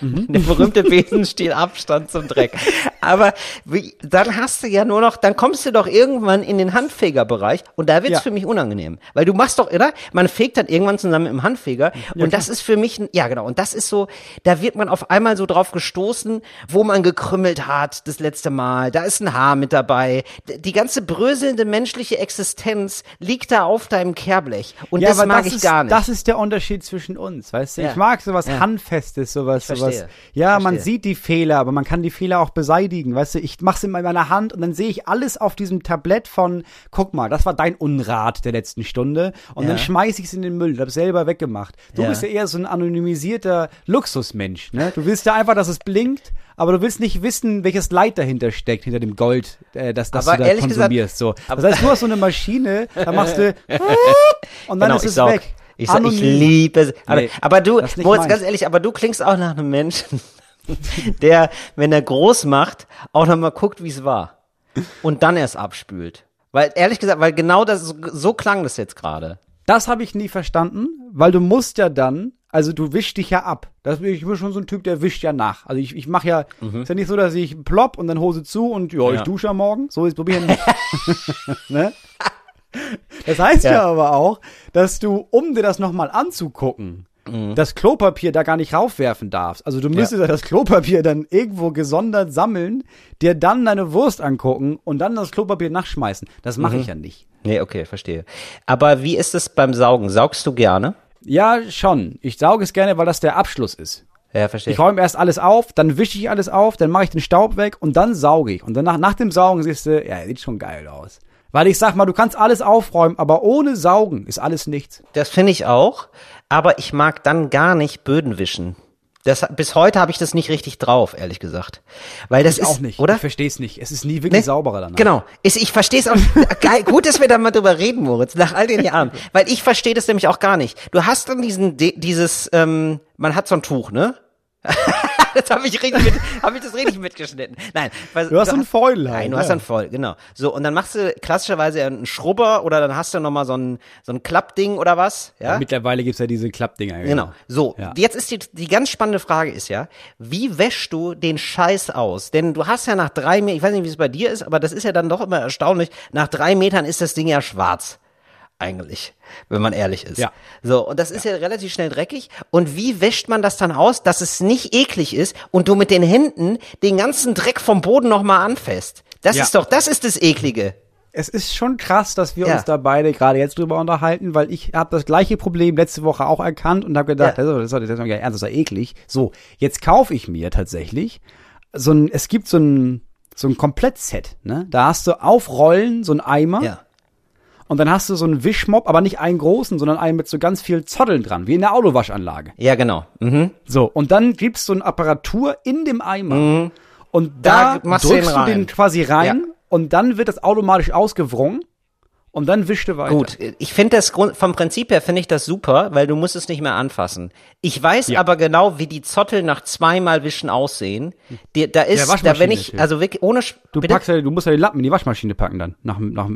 Besenstielabstand. Der berühmte Besenstielabstand zum Dreck. Aber wie, dann hast du ja nur noch, dann kommst du doch irgendwann in den Handfegerbereich und da wird's Ja. für mich unangenehm. Weil du machst doch, oder? Man fegt dann irgendwann zusammen im Handfeger und das ist für mich, ja genau, und das ist so, da wird man auf einmal so drauf gestoßen, wo man gekrümmelt hat das letzte Mal. Da ist ein Haar mit dabei. Die ganze bröselnde menschliche Existenz liegt da auf deinem Kehrblech. Und das aber mag ich ist, gar nicht. Das ist der Unterschied zwischen uns, weißt du? Ja. Ich mag sowas Ja. Handfestes, sowas, Ich sowas. verstehe. Ja, Ich man verstehe. sieht die Fehler, aber man kann die Fehler auch beseitigen, weißt du? Ich mach's in meiner Hand und dann sehe ich alles auf diesem Tablett von, guck mal, das war dein Unrat der letzten Stunde und dann Ja. schmeiß ich's in den Müll, hab selber weggemacht. Du Ja. bist ja eher so ein anonymisierter Luxusmensch, ne? Du willst ja einfach, dass es blinkt, aber du willst nicht wissen, welches Leid dahinter steckt, hinter dem Gold, äh, das, das Aber du da ehrlich gesagt- konsumierst. so. Das heißt, du hast so eine Maschine, da machst du und dann genau, ist es weg. Ich, sa- ich liebe es. Aber, Nee, aber du, Moritz, ganz ehrlich, aber du klingst auch nach einem Menschen, der, wenn er groß macht, auch nochmal guckt, wie es war. Und dann erst abspült. Weil, ehrlich gesagt, weil genau das, so, klang das jetzt gerade. Das habe ich nie verstanden, weil du musst ja dann, also du wischst dich ja ab. Das, ich bin schon so ein Typ, der wischt ja nach. Also ich, ich mache ja, ist ja nicht so, dass ich plopp und dann Hose zu und ja, ich Ja. dusche am Morgen. So ist probieren nicht. ne? Das heißt ja. Ja. aber auch, dass du, um dir das nochmal anzugucken, das Klopapier da gar nicht raufwerfen darfst. Also du müsstest ja. das Klopapier dann irgendwo gesondert sammeln, dir dann deine Wurst angucken und dann das Klopapier nachschmeißen. Das mache ich ja nicht. Nee, okay, verstehe. Aber wie ist es beim Saugen? Saugst du gerne? Ja, schon. Ich sauge es gerne, weil das der Abschluss ist. Ja, verstehe. Ich räume erst alles auf, dann wische ich alles auf, dann mache ich den Staub weg und dann sauge ich. Und danach, nach dem Saugen siehst du, ja, sieht schon geil aus. Weil ich sag mal, du kannst alles aufräumen, aber ohne Saugen ist alles nichts. Das finde ich auch, aber ich mag dann gar nicht Böden wischen. Das, bis heute habe ich das nicht richtig drauf, ehrlich gesagt. Weil das Ich ist, auch nicht. oder? Ich verstehe es nicht. Es ist nie wirklich Nee, sauberer danach. Genau. Ist, ich verstehe es auch nicht. Geil, gut, dass wir da mal drüber reden, Moritz, nach all den Jahren. Weil ich verstehe das nämlich auch gar nicht. Du hast dann diesen, dieses, ähm, man hat so ein Tuch, ne? das habe ich richtig mit, habe ich das richtig mitgeschnitten. Nein, weil, Du hast so ein Foil halt, Nein, du ja. hast ein Foil, genau. So und dann machst du klassischerweise einen Schrubber oder dann hast du noch mal so ein so ein Klappding oder was, ja? Mittlerweile gibt's ja diese Klappdinger. Genau. So, Ja. jetzt ist die, die ganz spannende Frage ist ja, wie wäschst du den Scheiß aus? Denn du hast ja nach drei Metern, ich weiß nicht, wie es bei dir ist, aber das ist ja dann doch immer erstaunlich, nach drei Metern ist das Ding ja schwarz. Eigentlich, wenn man ehrlich ist. Ja. So, und das ist ja. relativ schnell dreckig. Und wie wäscht man das dann aus, dass es nicht eklig ist und du mit den Händen den ganzen Dreck vom Boden nochmal anfasst? Das Ja. ist doch, das ist das Eklige. Es ist schon krass, dass wir Ja. uns da beide gerade jetzt drüber unterhalten, weil ich habe das gleiche Problem letzte Woche auch erkannt und habe gedacht, Ja. das ist das ist doch ja ernst, das ist ja eklig. So, jetzt kaufe ich mir tatsächlich so ein, es gibt so ein so ein Komplettset, ne? Da hast du auf Rollen so ein Eimer Ja. Und dann hast du so einen Wischmopp, aber nicht einen großen, sondern einen mit so ganz viel Zotteln dran, wie in der Autowaschanlage. Ja, genau. Mhm. So, und dann gibst du eine Apparatur in dem Eimer und da, Da drückst den du den quasi rein Ja. und dann wird das automatisch ausgewrungen und dann wischt du weiter. Gut, ich finde das Grund, vom Prinzip her finde ich das super, weil du musst es nicht mehr anfassen. Ich weiß aber genau, wie die Zottel nach zweimal Wischen aussehen. Die, da ist, da wenn ich, also wirklich ohne, Du bitte? packst ja, du musst ja die Lappen in die Waschmaschine packen dann. Nach, nach,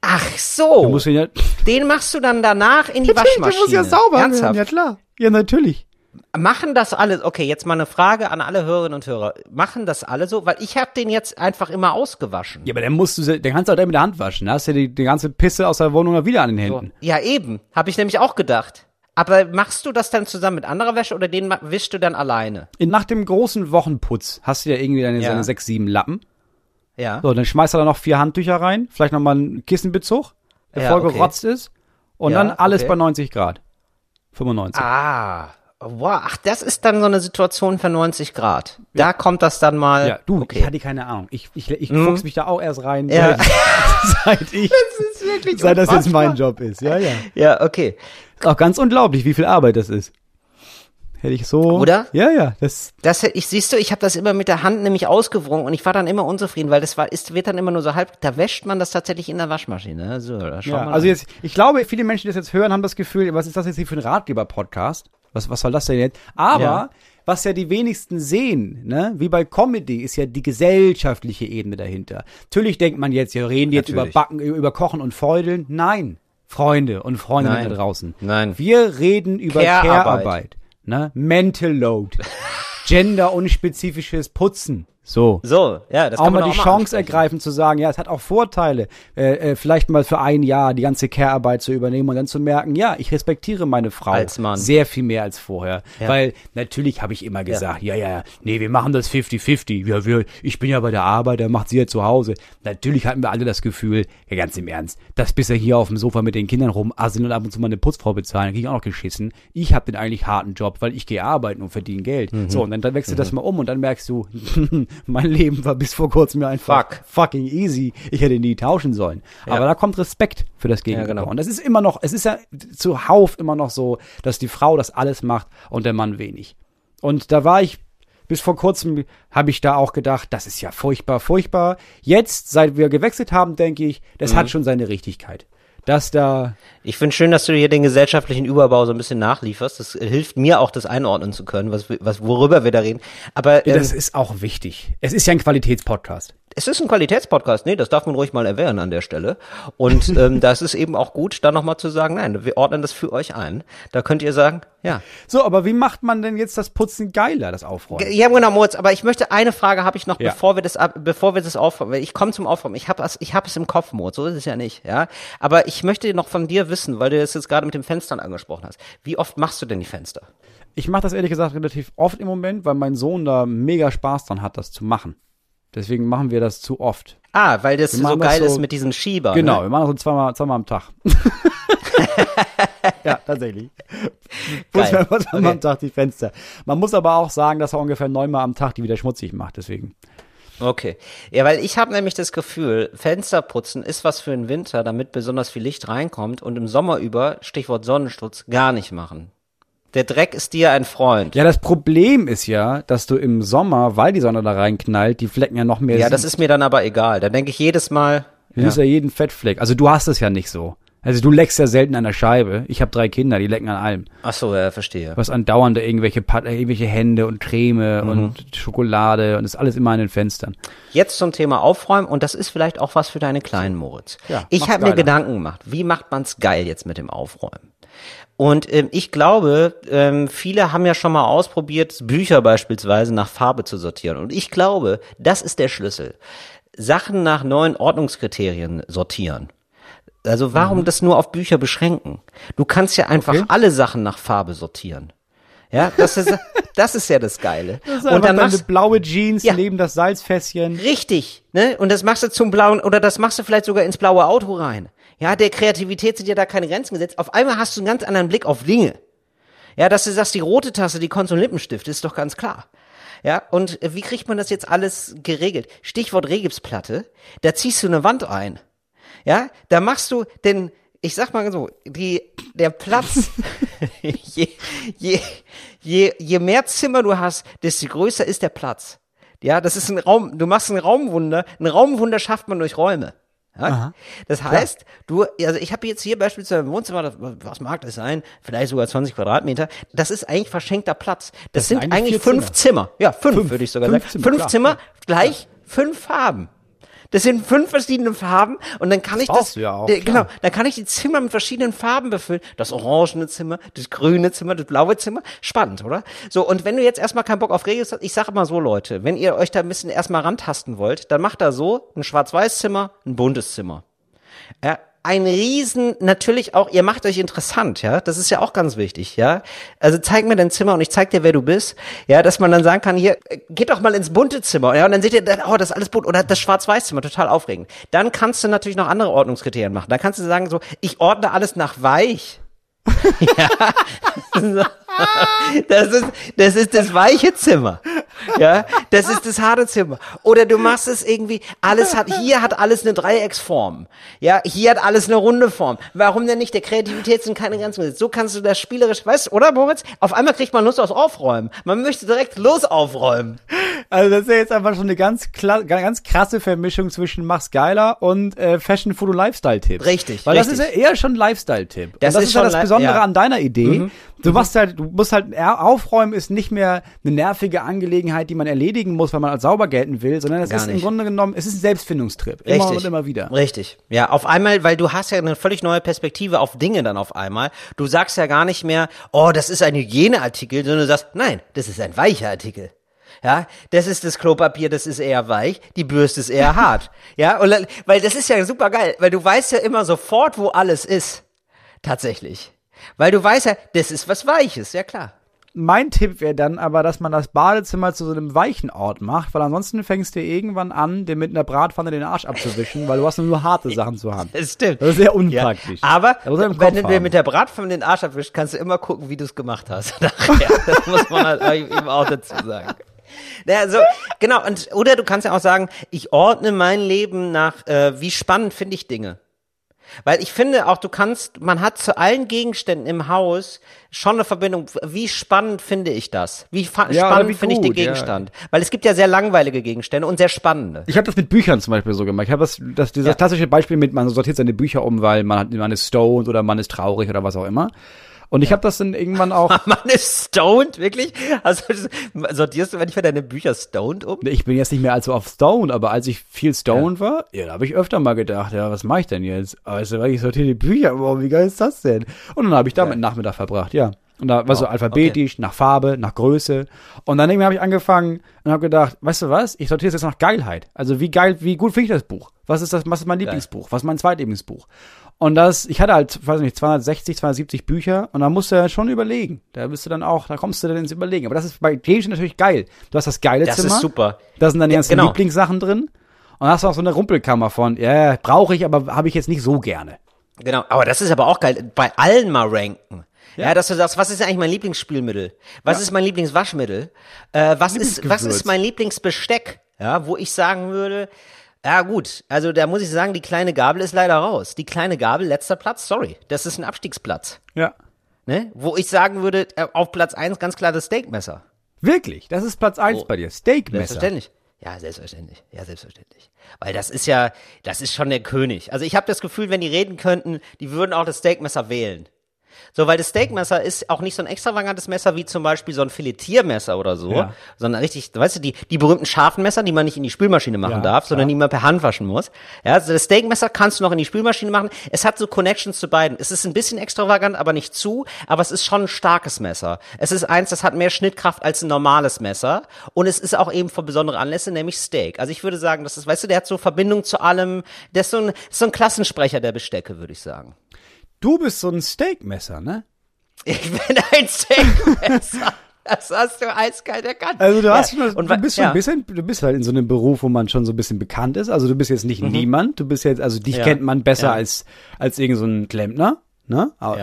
Ach so, du musst ihn ja, den machst du dann danach in die Waschmaschine. Ernsthaft? Ja klar. Ja, natürlich. Machen das alle, okay, jetzt mal eine Frage an alle Hörerinnen und Hörer. Machen das alle so? Weil ich habe den jetzt einfach immer ausgewaschen. Ja, aber dann musst du, dann kannst du auch mit der Hand waschen. Da hast du ja die, die ganze Pisse aus der Wohnung wieder an den Händen. Ja, eben. Habe ich nämlich auch gedacht. Aber machst du das dann zusammen mit anderer Wäsche oder den wischst du dann alleine? In- Nach dem großen Wochenputz hast du ja irgendwie deine, Ja. deine sechs, sieben Lappen. Ja. So, dann schmeißt du da noch vier Handtücher rein, vielleicht nochmal einen Kissenbezug, der Ja, voll okay. gerotzt ist. Und Ja, dann alles okay. bei 90 Grad. 95. Ah. Wow, ach, das ist dann so eine Situation für 90 Grad. Da kommt das dann mal. Ja, du, ich okay. hatte keine Ahnung. Ich, ich, ich fuchs mich da auch erst rein, Ja. seit, ich, Das ist wirklich seit das jetzt unfassbar. mein Job ist. Ja, ja. Ja, okay. Ist auch ganz unglaublich, wie viel Arbeit das ist. Hätte ich so. Oder? Ja, ja. Das, Das, ich siehst du, ich habe das immer mit der Hand nämlich ausgewrungen und ich war dann immer unzufrieden, weil das war, ist, wird dann immer nur so halb, da wäscht man das tatsächlich in der Waschmaschine. So, da schau ja. mal Also an. jetzt, ich glaube, viele Menschen, die das jetzt hören, haben das Gefühl, was ist das jetzt hier für ein Ratgeber-Podcast? Was, was soll das denn jetzt? Aber, Ja. was ja die wenigsten sehen, ne, wie bei Comedy, ist ja die gesellschaftliche Ebene dahinter. Natürlich denkt man jetzt, ja, reden die jetzt über. Backen, über Kochen und Feudeln. Nein. Freunde und Freundinnen da draußen. Nein. Wir reden über Care-Arbeit. Care-Arbeit. Ne? Mental Load. Gender-unspezifisches Putzen. So. so, ja, das auch kann man mal die auch Chance ansprechen. ergreifen zu sagen, ja, es hat auch Vorteile, äh, äh, vielleicht mal für ein Jahr die ganze Care-Arbeit zu übernehmen und dann zu merken, ja, ich respektiere meine Frau Als Mann. sehr viel mehr als vorher. Ja. Weil natürlich habe ich immer gesagt, ja. ja, nee, wir machen das 50-50. Ja, wir, ich bin ja bei der Arbeit, dann macht sie ja zu Hause. Natürlich hatten wir alle das Gefühl, ja, ganz im Ernst, dass bis er hier auf dem Sofa mit den Kindern rumasseln und ab und zu mal eine Putzfrau bezahlen, dann krieg ich auch noch geschissen. Ich habe den eigentlich harten Job, weil ich gehe arbeiten und verdiene Geld. Mhm. So, und dann, dann wechselt das mal um und dann merkst du, mein Leben war bis vor kurzem ja einfach Fuck. fucking easy. Ich hätte nie tauschen sollen. Aber da kommt Respekt für das Gegenüber. genau. Und das ist immer noch, es ist ja zuhauf immer noch so, dass die Frau das alles macht und der Mann wenig. Und da war ich bis vor kurzem habe ich da auch gedacht, das ist ja furchtbar, furchtbar. Jetzt, seit wir gewechselt haben, denke ich, das Mhm. hat schon seine Richtigkeit. Dass da, Ich finde schön, dass du hier den gesellschaftlichen Überbau so ein bisschen nachlieferst. Das hilft mir auch, das einordnen zu können, was, was worüber wir da reden. Aber ähm, das ist auch wichtig. Es ist ja ein Qualitätspodcast. Es ist ein Qualitätspodcast, nee, das darf man ruhig mal erwähnen an der Stelle. Und ähm, das ist eben auch gut, dann nochmal zu sagen, nein, wir ordnen das für euch ein. Da könnt ihr sagen, ja. So, aber wie macht man denn jetzt das Putzen geiler, das Aufräumen? Ja, genau, Moritz, aber ich möchte eine Frage habe ich noch, Ja. bevor wir das bevor wir das aufräumen. Ich komme zum Aufräumen. Ich habe es, ich habe es im Kopf, Moritz, so ist es ja nicht, ja. Aber ich möchte noch von dir wissen, weil du das jetzt gerade mit den Fenstern angesprochen hast. Wie oft machst du denn die Fenster? Ich mache das ehrlich gesagt relativ oft im Moment, weil mein Sohn da mega Spaß dran hat, das zu machen. Deswegen machen wir das zu oft. Ah, weil das so machen das geil so- ist mit diesen Schieber. Genau, Ne? wir machen das so zweimal, zweimal am Tag. ja, tatsächlich. Putzen wir einfach zweimal Okay. am Tag die Fenster. Man muss aber auch sagen, dass er ungefähr neunmal am Tag die wieder schmutzig macht, deswegen. Okay. Ja, weil ich habe nämlich das Gefühl, Fensterputzen ist was für den Winter, damit besonders viel Licht reinkommt und im Sommer über, Stichwort Sonnenschutz, gar nicht machen. Der Dreck ist dir ein Freund. Ja, das Problem ist ja, dass du im Sommer, weil die Sonne da reinknallt, die Flecken ja noch mehr Ja, das siehst. ist mir dann aber egal. Da denke ich jedes Mal, Du siehst ja jeden Fettfleck. Also du hast es ja nicht so. Also du leckst ja selten an der Scheibe. Ich habe drei Kinder, die lecken an allem. ach so, ja, verstehe. Hast andauernd irgendwelche, Pat äh, irgendwelche Hände und Creme Mhm. und Schokolade und das ist alles immer an den Fenstern. Jetzt zum Thema Aufräumen und das ist vielleicht auch was für deine Kleinen, Moritz. Ja, ich habe mir. Gedanken gemacht, wie macht man's geil jetzt mit dem Aufräumen? Und ähm, ich glaube, ähm, viele haben ja schon mal ausprobiert, Bücher beispielsweise nach Farbe zu sortieren. Und ich glaube, das ist der Schlüssel. Sachen nach neuen Ordnungskriterien sortieren. Also warum das nur auf Bücher beschränken? Du kannst ja einfach Mhm. Okay. alle Sachen nach Farbe sortieren. Ja, das ist, das ist ja das Geile. Das und dann machst, blaue Jeans Ja. neben das Salzfässchen. Richtig, ne? Und das machst du zum blauen, oder das machst du vielleicht sogar ins blaue Auto rein. Ja, der Kreativität sind ja da keine Grenzen gesetzt. Auf einmal hast du einen ganz anderen Blick auf Dinge. Ja, dass du sagst, die rote Tasse, die Konsum Lippenstift, ist doch ganz klar. Ja, und wie kriegt man das jetzt alles geregelt? Stichwort Regipsplatte, da ziehst du eine Wand ein. Ja, da machst du den, ich sag mal so, die, der Platz, je, je, je, je mehr Zimmer du hast, desto größer ist der Platz. Ja, das ist ein Raum, du machst ein Raumwunder. Ein Raumwunder schafft man durch Räume. Ja? Das heißt, du, also ich habe jetzt hier beispielsweise im Wohnzimmer, das, was mag das sein? Vielleicht sogar 20 Quadratmeter. Das ist eigentlich verschenkter Platz. Das, Das sind eigentlich, fünf Zimmer. Ja, fünf, Fünf. würde ich sogar Fünf sagen. Zimmer, fünf klar. Zimmer, gleich fünf Farben. Das sind fünf verschiedene Farben und dann kann ich das, du ja auch, äh, genau, dann kann ich die Zimmer mit verschiedenen Farben befüllen. Das orangene Zimmer, das grüne Zimmer, das blaue Zimmer. Spannend, oder? So, und wenn du jetzt erstmal keinen Bock auf Regels hast, ich sage immer so, Leute, wenn ihr euch da ein bisschen erstmal rantasten wollt, dann macht da so ein Schwarz-Weiß-Zimmer, ein buntes Zimmer. Ja, ein Riesen, natürlich auch, ihr macht euch interessant, ja, das ist ja auch ganz wichtig, ja. Also zeig mir dein Zimmer und ich zeig dir, wer du bist, ja, dass man dann sagen kann, hier, äh, geht doch mal ins bunte Zimmer, ja, und dann seht ihr, oh, das ist alles bunt, oder das Schwarz-Weiß-Zimmer, total aufregend. Dann kannst du natürlich noch andere Ordnungskriterien machen. Dann kannst du sagen, so, ich ordne alles nach weich. ja. Das ist, das ist das weiche Zimmer. Ja, das ist das harte Zimmer. Oder du machst es irgendwie, alles hat, hier hat alles eine Dreiecksform. Ja, hier hat alles eine runde Form. Warum denn nicht? Der Kreativität sind keine Grenzen gesetzt. So kannst du das spielerisch, weißt du, oder Moritz? Auf einmal kriegt man Lust aufs Aufräumen. Man möchte direkt los aufräumen. Also das ist ja jetzt einfach schon eine ganz, kla- ganz krasse Vermischung zwischen mach's geiler und äh, Fashion Food und Lifestyle Tipp. Richtig, Weil richtig. das ist ja eher schon Lifestyle Tipp. Das das ist ist, ja schon das Besondere ja. Mhm. an deiner Idee. Du machst halt, du musst halt aufräumen ist nicht mehr eine nervige Angelegenheit, die man erledigen muss, weil man als sauber gelten will, sondern es ist im nicht. Grunde genommen, es ist ein Selbstfindungstrip. Immer und immer wieder. Richtig. Ja, auf einmal, weil du hast ja eine völlig neue Perspektive auf Dinge dann auf einmal. Du sagst ja gar nicht mehr, oh, das ist ein Hygieneartikel, sondern du sagst, nein, das ist ein weicher Artikel. Ja, das ist das Klopapier, das ist eher weich, die Bürste ist eher hart. Ja, und, weil das ist ja super geil, weil du weißt ja immer sofort, wo alles ist. Tatsächlich. Weil du weißt ja, das ist was Weiches, ja klar. Mein Tipp wäre dann aber, dass man das Badezimmer zu so einem weichen Ort macht, weil ansonsten fängst du irgendwann an, dir mit einer Bratpfanne den Arsch abzuwischen, weil du hast nur harte Sachen zu Hand. Das stimmt. Das ist sehr unpraktisch. Ja, aber er wenn du dir haben. mit der Bratpfanne den Arsch abwischst, kannst du immer gucken, wie du es gemacht hast. Das muss man halt eben auch dazu sagen. Ja, so, genau, und, oder du kannst ja auch sagen, ich ordne mein Leben nach, äh, wie spannend finde ich Dinge. Weil ich finde auch, du kannst, man hat zu allen Gegenständen im Haus schon eine Verbindung. Wie spannend finde ich das? Wie Ja, spannend finde ich den gut, ja. Gegenstand? Weil es gibt ja sehr langweilige Gegenstände und sehr spannende. Ich habe das mit Büchern zum Beispiel so gemacht. Ich habe das, das dieses Ja. klassische Beispiel mit, man sortiert seine Bücher um, weil man, hat, man ist stoned oder man ist traurig oder was auch immer. Und ich habe das dann irgendwann auch. Man ist stoned, wirklich? Also sortierst du manchmal deine Bücher stoned um? Ich bin jetzt nicht mehr allzu auf stoned, aber als ich viel stoned war, ja, da habe ich öfter mal gedacht, ja, was mache ich denn jetzt? Du, ich sortiere die Bücher, wow, wie geil ist das denn? Und dann habe ich damit einen Nachmittag verbracht, ja. Und da war so Oh, alphabetisch, nach Farbe, nach Größe. Und dann irgendwann habe ich angefangen und habe gedacht, weißt du was? Ich sortiere es jetzt nach Geilheit. Also wie geil, wie gut finde ich das Buch? Was ist das, was ist mein Lieblingsbuch? Was ist mein Zweitlieblingsbuch? Und das, ich hatte halt, weiß nicht, 260, 270 Bücher und da musst du ja schon überlegen. Da bist du dann auch, da kommst du dann ins Überlegen. Aber das ist bei Gegenständen natürlich geil. Du hast das geile Das Zimmer. ist super. Da sind dann die Ja, ganzen genau. Lieblingssachen drin. Und dann hast du auch so eine Rumpelkammer von, ja, brauche ich, aber habe ich jetzt nicht so gerne. Genau, aber das ist aber auch geil, bei allen mal ranken. Ja, dass du sagst, was ist eigentlich mein Lieblingsspielmittel? Was ist mein Lieblingswaschmittel? Äh, was ist was ist mein Lieblingsbesteck? Ja, wo ich sagen würde, ja gut, also da muss ich sagen, die kleine Gabel ist leider raus. Die kleine Gabel, letzter Platz, sorry, das ist ein Abstiegsplatz. Ja. Ne? Wo ich sagen würde, äh, auf Platz eins ganz klar das Steakmesser. Wirklich, das ist Platz eins Oh. bei dir. Steakmesser. Selbstverständlich. Ja, selbstverständlich. Ja, selbstverständlich. Weil das ist ja, das ist schon der König. Also ich habe das Gefühl, wenn die reden könnten, die würden auch das Steakmesser wählen. So, weil das Steakmesser ist auch nicht so ein extravagantes Messer wie zum Beispiel so ein Filetiermesser oder so, Ja. sondern richtig, weißt du, die, die berühmten scharfen Messer, die man nicht in die Spülmaschine machen Ja, darf, sondern klar. die man per Hand waschen muss. Ja, also das Steakmesser kannst du noch in die Spülmaschine machen. Es hat so Connections zu beiden. Es ist ein bisschen extravagant, aber nicht zu, aber es ist schon ein starkes Messer. Es ist eins, das hat mehr Schnittkraft als ein normales Messer und es ist auch eben für besondere Anlässe, nämlich Steak. Also ich würde sagen, das ist, weißt du, der hat so Verbindung zu allem, der ist so ein, so ein Klassensprecher der Bestecke, würde ich sagen. Du bist so ein Steakmesser, ne? Ich bin ein Steakmesser. Das hast du eiskalt erkannt. Also du hast Ja, schon, du bist schon ja. ein bisschen, du bist halt in so einem Beruf, wo man schon so ein bisschen bekannt ist. Also du bist jetzt nicht niemand, du bist jetzt, also dich Mhm. Ja. kennt man besser als als irgend so ein Klempner, ne? Aber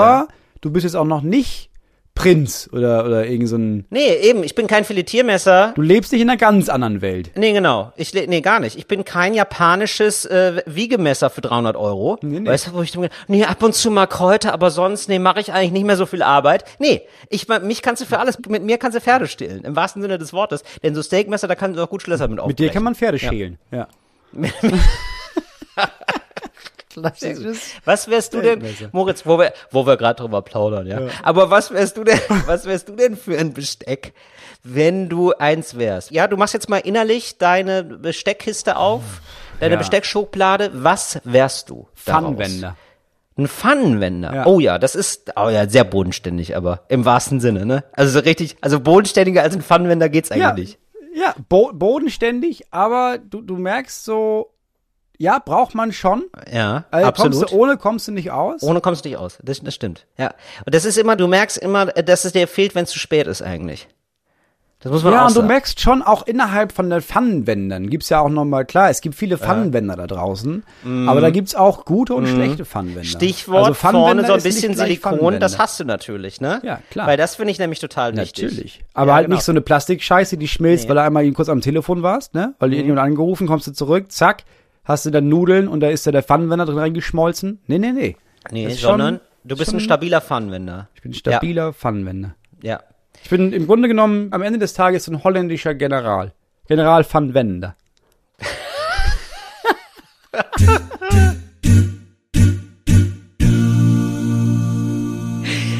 Ja. du bist jetzt auch noch nicht Prinz oder, oder irgend so ein. Nee, eben, ich bin kein Filetiermesser. Du lebst nicht in einer ganz anderen Welt. Nee, genau. Ich, le- nee, gar nicht. Ich bin kein japanisches äh, Wiegemesser für 300 Euro. Nee, nee. Weißt du, wo ich denke, nee, ab und zu mal Kräuter, aber sonst, nee, mache ich eigentlich nicht mehr so viel Arbeit. Nee, ich, mich kannst du für alles, mit mir kannst du Pferde stillen, im wahrsten Sinne des Wortes. Denn so Steakmesser, da kannst du auch gut Schlösser mit aufbrechen. Mit dir kann man Pferde schälen. Ja. Was wärst du denn. Moritz, wo wir, wo wir gerade drüber plaudern, ja? Aber was wärst du denn, was wärst du denn für ein Besteck, wenn du eins wärst? Ja, du machst jetzt mal innerlich deine Besteckkiste auf, deine Ja. Besteckschublade. Was wärst du? Pfannenwender. Ein Pfannenwender. Ja. Oh ja, das ist, oh ja, sehr bodenständig, aber im wahrsten Sinne, ne? Also so richtig, also bodenständiger als ein Pfannenwender geht's eigentlich Ja, nicht. ja bo bodenständig, aber du, du merkst so, ja, braucht man schon. Ja, Also absolut. Kommst du, ohne kommst du nicht aus. Ohne kommst du nicht aus. Das, das stimmt. Ja. Und das ist immer, du merkst immer, äh, dass es dir fehlt, wenn es zu spät ist eigentlich. Das muss man ja, auch und du sagen. merkst schon auch innerhalb von den Pfannenwändern gibt's ja auch nochmal, klar, es gibt viele Pfannenwänder da draußen, aber da gibt's auch gute und schlechte Pfannenwänder. Mhm. Stichwort Also vorne so ein bisschen Silikon, das hast du natürlich, ne? Ja, klar. Weil das finde ich nämlich total wichtig. Natürlich. Aber Ja, halt genau. nicht so eine Plastikscheiße, die schmilzt, Nee. weil du einmal kurz am Telefon warst, ne? Weil Mhm. du irgendjemand angerufen, kommst du zurück, zack, hast du dann Nudeln und da ist da der Pfannenwender drin reingeschmolzen. Nee, nee, nee. Nee, ist schon- sondern du bist ein stabiler Pfannenwender. Ich bin ein stabiler Pfannenwender. Ja. Ich bin im Grunde genommen am Ende des Tages ein holländischer General. General van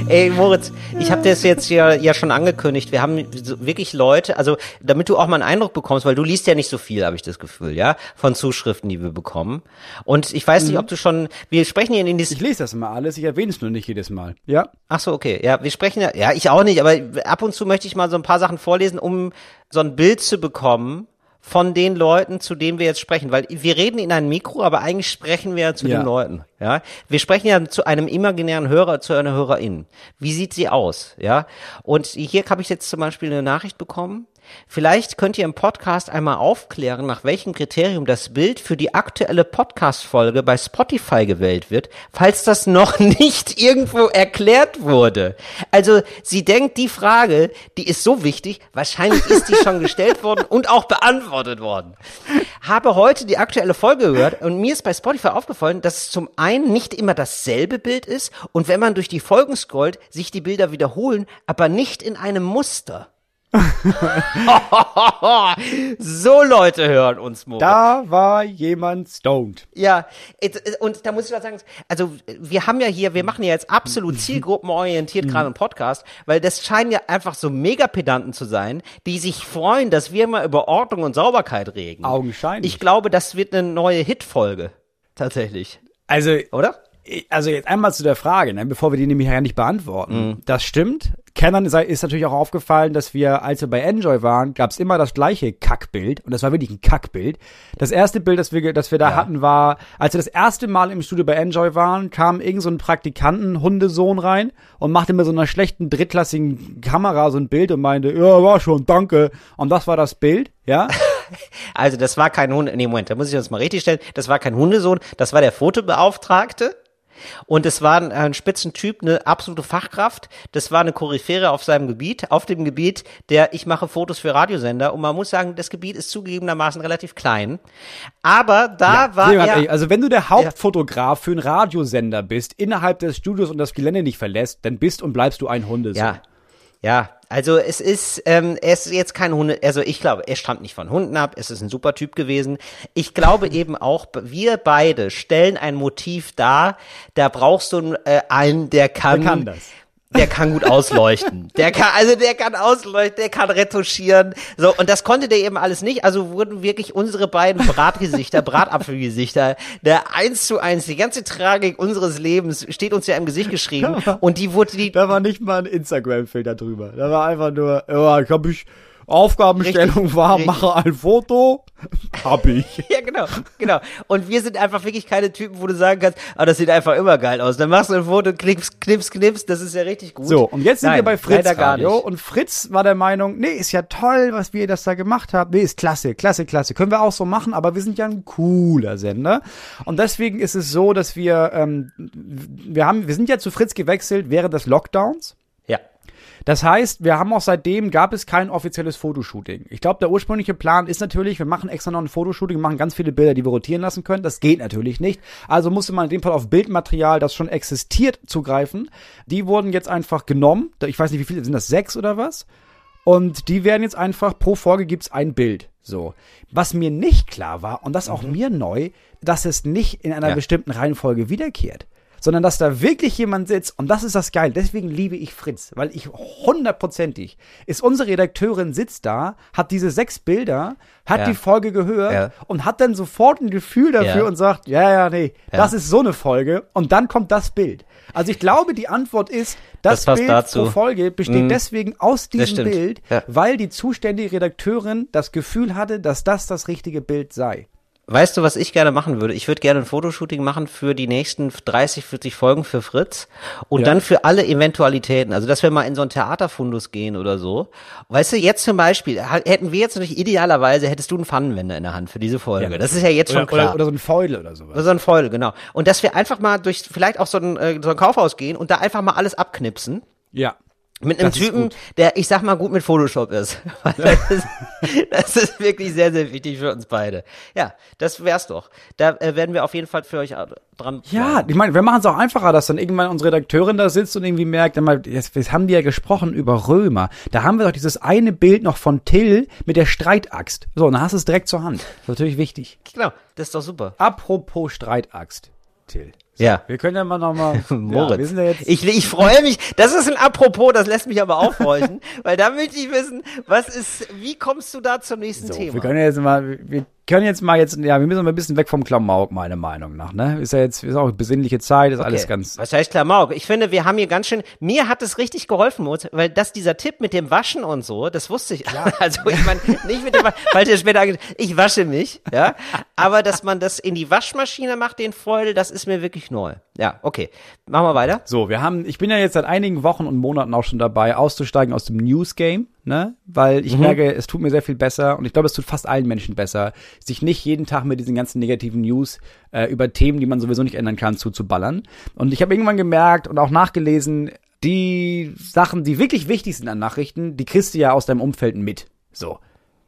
Ey, Moritz, ich habe das jetzt ja, ja schon angekündigt. Wir haben so wirklich Leute, also damit du auch mal einen Eindruck bekommst, weil du liest ja nicht so viel, habe ich das Gefühl, ja, von Zuschriften, die wir bekommen. Und ich weiß nicht, ob du schon, wir sprechen hier in dieses Ich lese das immer alles, ich erwähne es nur nicht jedes Mal. Ja? Ach so, okay. Ja, wir sprechen ja, ja, ich auch nicht, aber ab und zu möchte ich mal so ein paar Sachen vorlesen, um so ein Bild zu bekommen von den Leuten, zu denen wir jetzt sprechen, weil wir reden in ein Mikro, aber eigentlich sprechen wir ja zu Ja. den Leuten, ja. Wir sprechen ja zu einem imaginären Hörer, zu einer Hörerin. Wie sieht sie aus, ja? Und hier habe ich jetzt zum Beispiel eine Nachricht bekommen. Vielleicht könnt ihr im Podcast einmal aufklären, nach welchem Kriterium das Bild für die aktuelle Podcast-Folge bei Spotify gewählt wird, falls das noch nicht irgendwo erklärt wurde. Also, sie denkt, die Frage, die ist so wichtig, wahrscheinlich ist die schon gestellt worden und auch beantwortet worden. Habe heute die aktuelle Folge gehört und mir ist bei Spotify aufgefallen, dass es zum einen nicht immer dasselbe Bild ist und wenn man durch die Folgen scrollt, sich die Bilder wiederholen, aber nicht in einem Muster. so Leute hören uns, Moritz. Da war jemand stoned. Ja, und da muss ich was sagen, also wir haben ja hier, wir machen ja jetzt absolut zielgruppenorientiert gerade einen Podcast, weil das scheinen ja einfach so Megapedanten zu sein, die sich freuen, dass wir mal über Ordnung und Sauberkeit reden. Augenscheinlich. Ich glaube, das wird eine neue Hitfolge. Tatsächlich. Also, Oder? Also jetzt einmal zu der Frage, ne, bevor wir die nämlich ja nicht beantworten. Mhm. Das stimmt. Kennern ist, natürlich auch aufgefallen, dass wir, als wir bei Enjoy waren, gab es immer das gleiche Kackbild. Und das war wirklich ein Kackbild. Das erste Bild, das wir, das wir da hatten, war, als wir das erste Mal im Studio bei Enjoy waren, kam irgend so ein Praktikanten, Hundesohn rein und machte mit so einer schlechten drittklassigen Kamera so ein Bild und meinte, ja, war schon, danke. Und das war das Bild, ja. Also das war kein Hunde, nee, Moment, da muss ich uns mal richtig stellen, das war kein Hundesohn, das war der Fotobeauftragte. Und es war ein, ein Spitzentyp, eine absolute Fachkraft. Das war eine Koryphäre auf seinem Gebiet, auf dem Gebiet, der ich mache Fotos für Radiosender. Und man muss sagen, das Gebiet ist zugegebenermaßen relativ klein. Aber da war Sehr ganz er, ehrlich, also wenn du der Hauptfotograf für einen Radiosender bist, innerhalb des Studios und das Gelände nicht verlässt, dann bist und bleibst du ein Hundesohn. Ja. Ja, also es ist, ähm, er ist jetzt kein Hunde, also ich glaube, er stammt nicht von Hunden ab, es ist ein super Typ gewesen. Ich glaube eben auch, wir beide stellen ein Motiv dar, da brauchst du äh, einen, der kann, Der kann das. Der kann gut ausleuchten. Der kann, also der kann ausleuchten, der kann retuschieren. So, und das konnte der eben alles nicht. Also wurden wirklich unsere beiden Bratgesichter, Bratapfelgesichter, der eins zu eins, die ganze Tragik unseres Lebens steht uns ja im Gesicht geschrieben. Und die wurde die, Da war nicht mal ein Instagram-Filter drüber. Da war einfach nur, ja, ich hab ich, Aufgabenstellung Richtig, war, richtig. mache ein Foto. Hab ich. Ja, genau, genau. Und wir sind einfach wirklich keine Typen, wo du sagen kannst, ah, das sieht einfach immer geil aus. Dann machst du ein Foto, knips, knips, knips, das ist ja richtig gut. So, und jetzt sind Nein, wir bei Fritz Radio und Fritz war der Meinung, nee, ist ja toll, was wir das da gemacht haben. Nee, ist klasse, klasse, klasse. Können wir auch so machen, aber wir sind ja ein cooler Sender. Und deswegen ist es so, dass wir, ähm, wir haben, wir sind ja zu Fritz gewechselt während des Lockdowns. Das heißt, wir haben auch seitdem gab es kein offizielles Fotoshooting. Ich glaube, der ursprüngliche Plan ist natürlich, wir machen extra noch ein Fotoshooting, machen ganz viele Bilder, die wir rotieren lassen können. Das geht natürlich nicht. Also musste man in dem Fall auf Bildmaterial, das schon existiert, zugreifen. Die wurden jetzt einfach genommen. Ich weiß nicht, wie viele, sind das sechs oder was? Und die werden jetzt einfach, pro Folge gibt's ein Bild. So. Was mir nicht klar war, und das auch mir neu, dass es nicht in einer Ja. bestimmten Reihenfolge wiederkehrt. Sondern dass da wirklich jemand sitzt, und das ist das Geil, deswegen liebe ich Fritz, weil ich hundertprozentig, ist unsere Redakteurin sitzt da, hat diese sechs Bilder, hat Ja. die Folge gehört Ja. und hat dann sofort ein Gefühl dafür Ja. und sagt, ja, ja, nee, das ist so eine Folge, und dann kommt das Bild. Also ich glaube, die Antwort ist, das, Das Bild dazu. pro Folge besteht Mhm. deswegen aus diesem. Bild, weil die zuständige Redakteurin das Gefühl hatte, dass das das richtige Bild sei. Weißt du, was ich gerne machen würde? Ich würde gerne ein Fotoshooting machen für die nächsten 30, 40 Folgen für Fritz und Ja. dann für alle Eventualitäten. Also, dass wir mal in so einen Theaterfundus gehen oder so. Weißt du, jetzt zum Beispiel, hätten wir jetzt natürlich idealerweise, hättest du einen Pfannenwender in der Hand für diese Folge. das ist ja jetzt schon Oder, klar. oder, oder so ein Feudel oder sowas. Oder so ein Foil, genau. Und dass wir einfach mal durch vielleicht auch so ein, äh, so ein Kaufhaus gehen und da einfach mal alles abknipsen. Ja. Mit einem Das Typen, der, ich sag mal, gut mit Photoshop ist. Das, ist das ist wirklich sehr, sehr wichtig für uns beide. Ja, das wär's doch. Da äh, werden wir auf jeden Fall für euch dran. Ja, ich meine, wir machen es auch einfacher, dass dann irgendwann unsere Redakteurin da sitzt und irgendwie merkt, einmal, jetzt, jetzt haben die ja gesprochen über Römer. Da haben wir doch dieses eine Bild noch von Till mit der Streitaxt. So, und dann hast du es direkt zur Hand. Das ist natürlich wichtig. Genau, das ist doch super. Apropos Streitaxt, Till. Ja. Wir können ja mal nochmal. Moritz. Ja, ja ich, ich freue mich. Das ist ein Apropos, das lässt mich aber aufhorchen, weil da möchte ich wissen, was ist, wie kommst du da zum nächsten so, Thema? wir können ja jetzt mal, wir können jetzt mal jetzt, ja, wir müssen mal ein bisschen weg vom Klamauk, meiner Meinung nach, ne? Ist ja jetzt, ist auch besinnliche Zeit, ist alles Okay. ganz. Was heißt Klamauk? Ich finde, wir haben hier ganz schön, mir hat es richtig geholfen, weil das, dieser Tipp mit dem Waschen und so, das wusste ich. Also, ich meine, nicht mit dem Waschen, weil der später, ich wasche mich, ja. Aber, dass man das in die Waschmaschine macht, den Freude, das ist mir wirklich neu. Ja, okay. Machen wir weiter. So, wir haben, ich bin ja jetzt seit einigen Wochen und Monaten auch schon dabei, auszusteigen aus dem News Game, ne? Weil Mhm. ich merke, es tut mir sehr viel besser und ich glaube, es tut fast allen Menschen besser, sich nicht jeden Tag mit diesen ganzen negativen News äh, über Themen, die man sowieso nicht ändern kann, zuzuballern. Und ich habe irgendwann gemerkt und auch nachgelesen, die Sachen, die wirklich wichtig sind an Nachrichten, die kriegst du ja aus deinem Umfeld mit. So.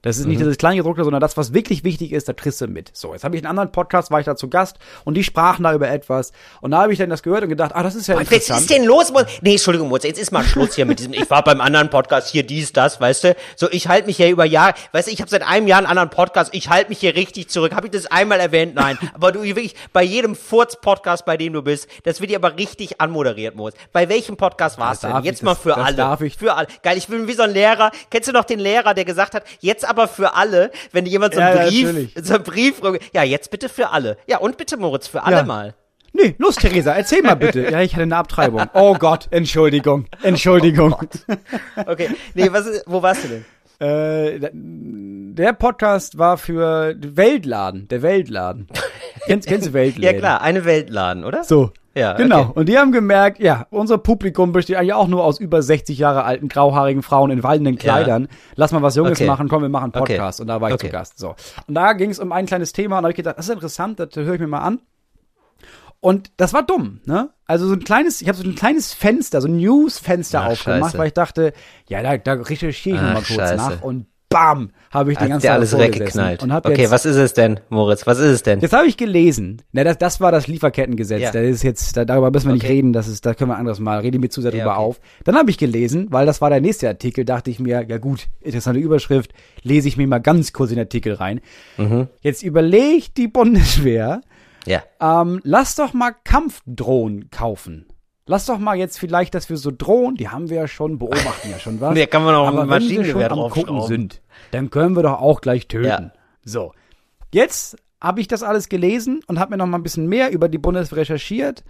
Das ist Mhm. nicht dieses Kleingedruckte, sondern das, was wirklich wichtig ist, da kriegst du mit. So, jetzt habe ich in einem anderen Podcast, war ich da zu Gast und die sprachen da über etwas. Und da habe ich dann das gehört und gedacht, ah, das ist ja Was interessant. ist denn los? Nee, Entschuldigung, Moritz, jetzt ist mal Schluss hier mit diesem, ich war beim anderen Podcast hier, dies, das, weißt du? So, ich halte mich hier über Jahre, weißt du, ich habe seit einem Jahr einen anderen Podcast, ich halte mich hier richtig zurück. Habe ich das einmal erwähnt? Nein. Aber du wirklich, bei jedem Furz-Podcast, bei dem du bist, das wird dir aber richtig anmoderiert, Moritz. Bei welchem Podcast war's Das denn? Jetzt ich, mal das- für das alle. darf ich. Für alle. Geil, ich bin wie so ein Lehrer. Kennst du noch den Lehrer, der gesagt hat, jetzt aber für alle, wenn jemand so einen Ja, ja, Brief, natürlich. so einen Brief, ja, jetzt bitte für alle. Ja, und bitte, Moritz, für alle Ja. mal. Nee, los, Theresa, erzähl mal bitte. Ja, ich hatte eine Abtreibung. Oh Gott, Entschuldigung, Entschuldigung. Okay. Nee, was wo warst du denn? Äh, der Podcast war für Weltladen, der Weltladen. Kennst, kennst du Weltladen? Ja klar, eine Weltladen, oder? So. Ja, Genau. okay. Und die haben gemerkt, ja, unser Publikum besteht eigentlich auch nur aus über 60 Jahre alten, grauhaarigen Frauen in wallenden Kleidern. Lass mal was Junges Okay. machen, komm, wir machen einen Okay. Podcast. Und da war ich Okay. zu Gast. So. Und da ging es um ein kleines Thema und da habe ich gedacht, das ist interessant, das höre ich mir mal an. Und das war dumm, ne? Also so ein kleines, ich habe so ein kleines Fenster, so ein News-Fenster Ach, aufgemacht, scheiße. weil ich dachte, ja, da, da recherchiere ich Ach, noch mal kurz scheiße. nach und bam, habe ich den Hat ganzen dir Tag alles weggeknallt. Okay, jetzt, was ist es denn, Moritz? Was ist es denn? Jetzt habe ich gelesen. Na, das, das war das Lieferkettengesetz. Ja. Das ist jetzt, da, darüber müssen wir nicht Okay. reden. Das ist, da können wir ein anderes Mal. Rede mir zu sehr Ja, drüber okay. auf. Dann habe ich gelesen, weil das war der nächste Artikel, dachte ich mir, ja gut, interessante Überschrift, lese ich mir mal ganz kurz in den Artikel rein. Mhm. Jetzt überlegt die Bundeswehr, Ja. ähm, lass doch mal Kampfdrohnen kaufen. Lass doch mal jetzt vielleicht, dass wir so Drohnen, die haben wir ja schon, beobachten ja schon was. Nee, kann man auch Aber ein wenn wir schon Maschinengewehr am Gucken sind, dann können wir doch auch gleich töten. Ja. So. Jetzt habe ich das alles gelesen und habe mir noch mal ein bisschen mehr über die Bundeswehr recherchiert.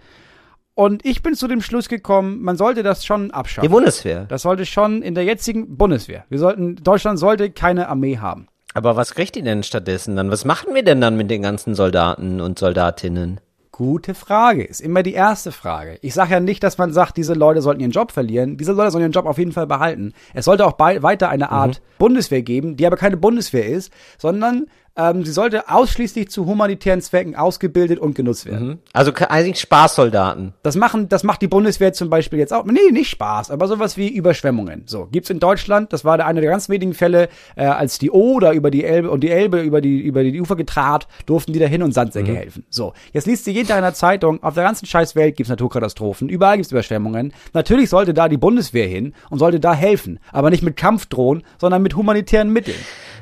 Und ich bin zu dem Schluss gekommen, man sollte das schon Die abschaffen. Bundeswehr. Das sollte schon in der jetzigen Bundeswehr. Wir sollten, Deutschland sollte keine Armee haben. Aber was kriegt die denn stattdessen dann? Was machen wir denn dann mit den ganzen Soldaten und Soldatinnen? Gute Frage. Ist immer die erste Frage. Ich sage ja nicht, dass man sagt, diese Leute sollten ihren Job verlieren. Diese Leute sollen ihren Job auf jeden Fall behalten. Es sollte auch bei, weiter eine Art Bundeswehr geben, die aber keine Bundeswehr ist, sondern Ähm, sie sollte ausschließlich zu humanitären Zwecken ausgebildet und genutzt werden. Also ke- eigentlich Spaßsoldaten. Das machen, das macht die Bundeswehr zum Beispiel jetzt auch. Nee, nicht Spaß, aber sowas wie Überschwemmungen. So gibt's in Deutschland. Das war der eine der ganz wenigen Fälle, äh, als die Oder über die Elbe und die Elbe über die über die Ufer getrat, durften die dahin und Sandsäcke helfen. So, jetzt liest du jeden Tag in der Zeitung. Auf der ganzen Scheißwelt gibt's Naturkatastrophen. Überall gibt's Überschwemmungen. Natürlich sollte da die Bundeswehr hin und sollte da helfen, aber nicht mit Kampfdrohnen, sondern mit humanitären Mitteln.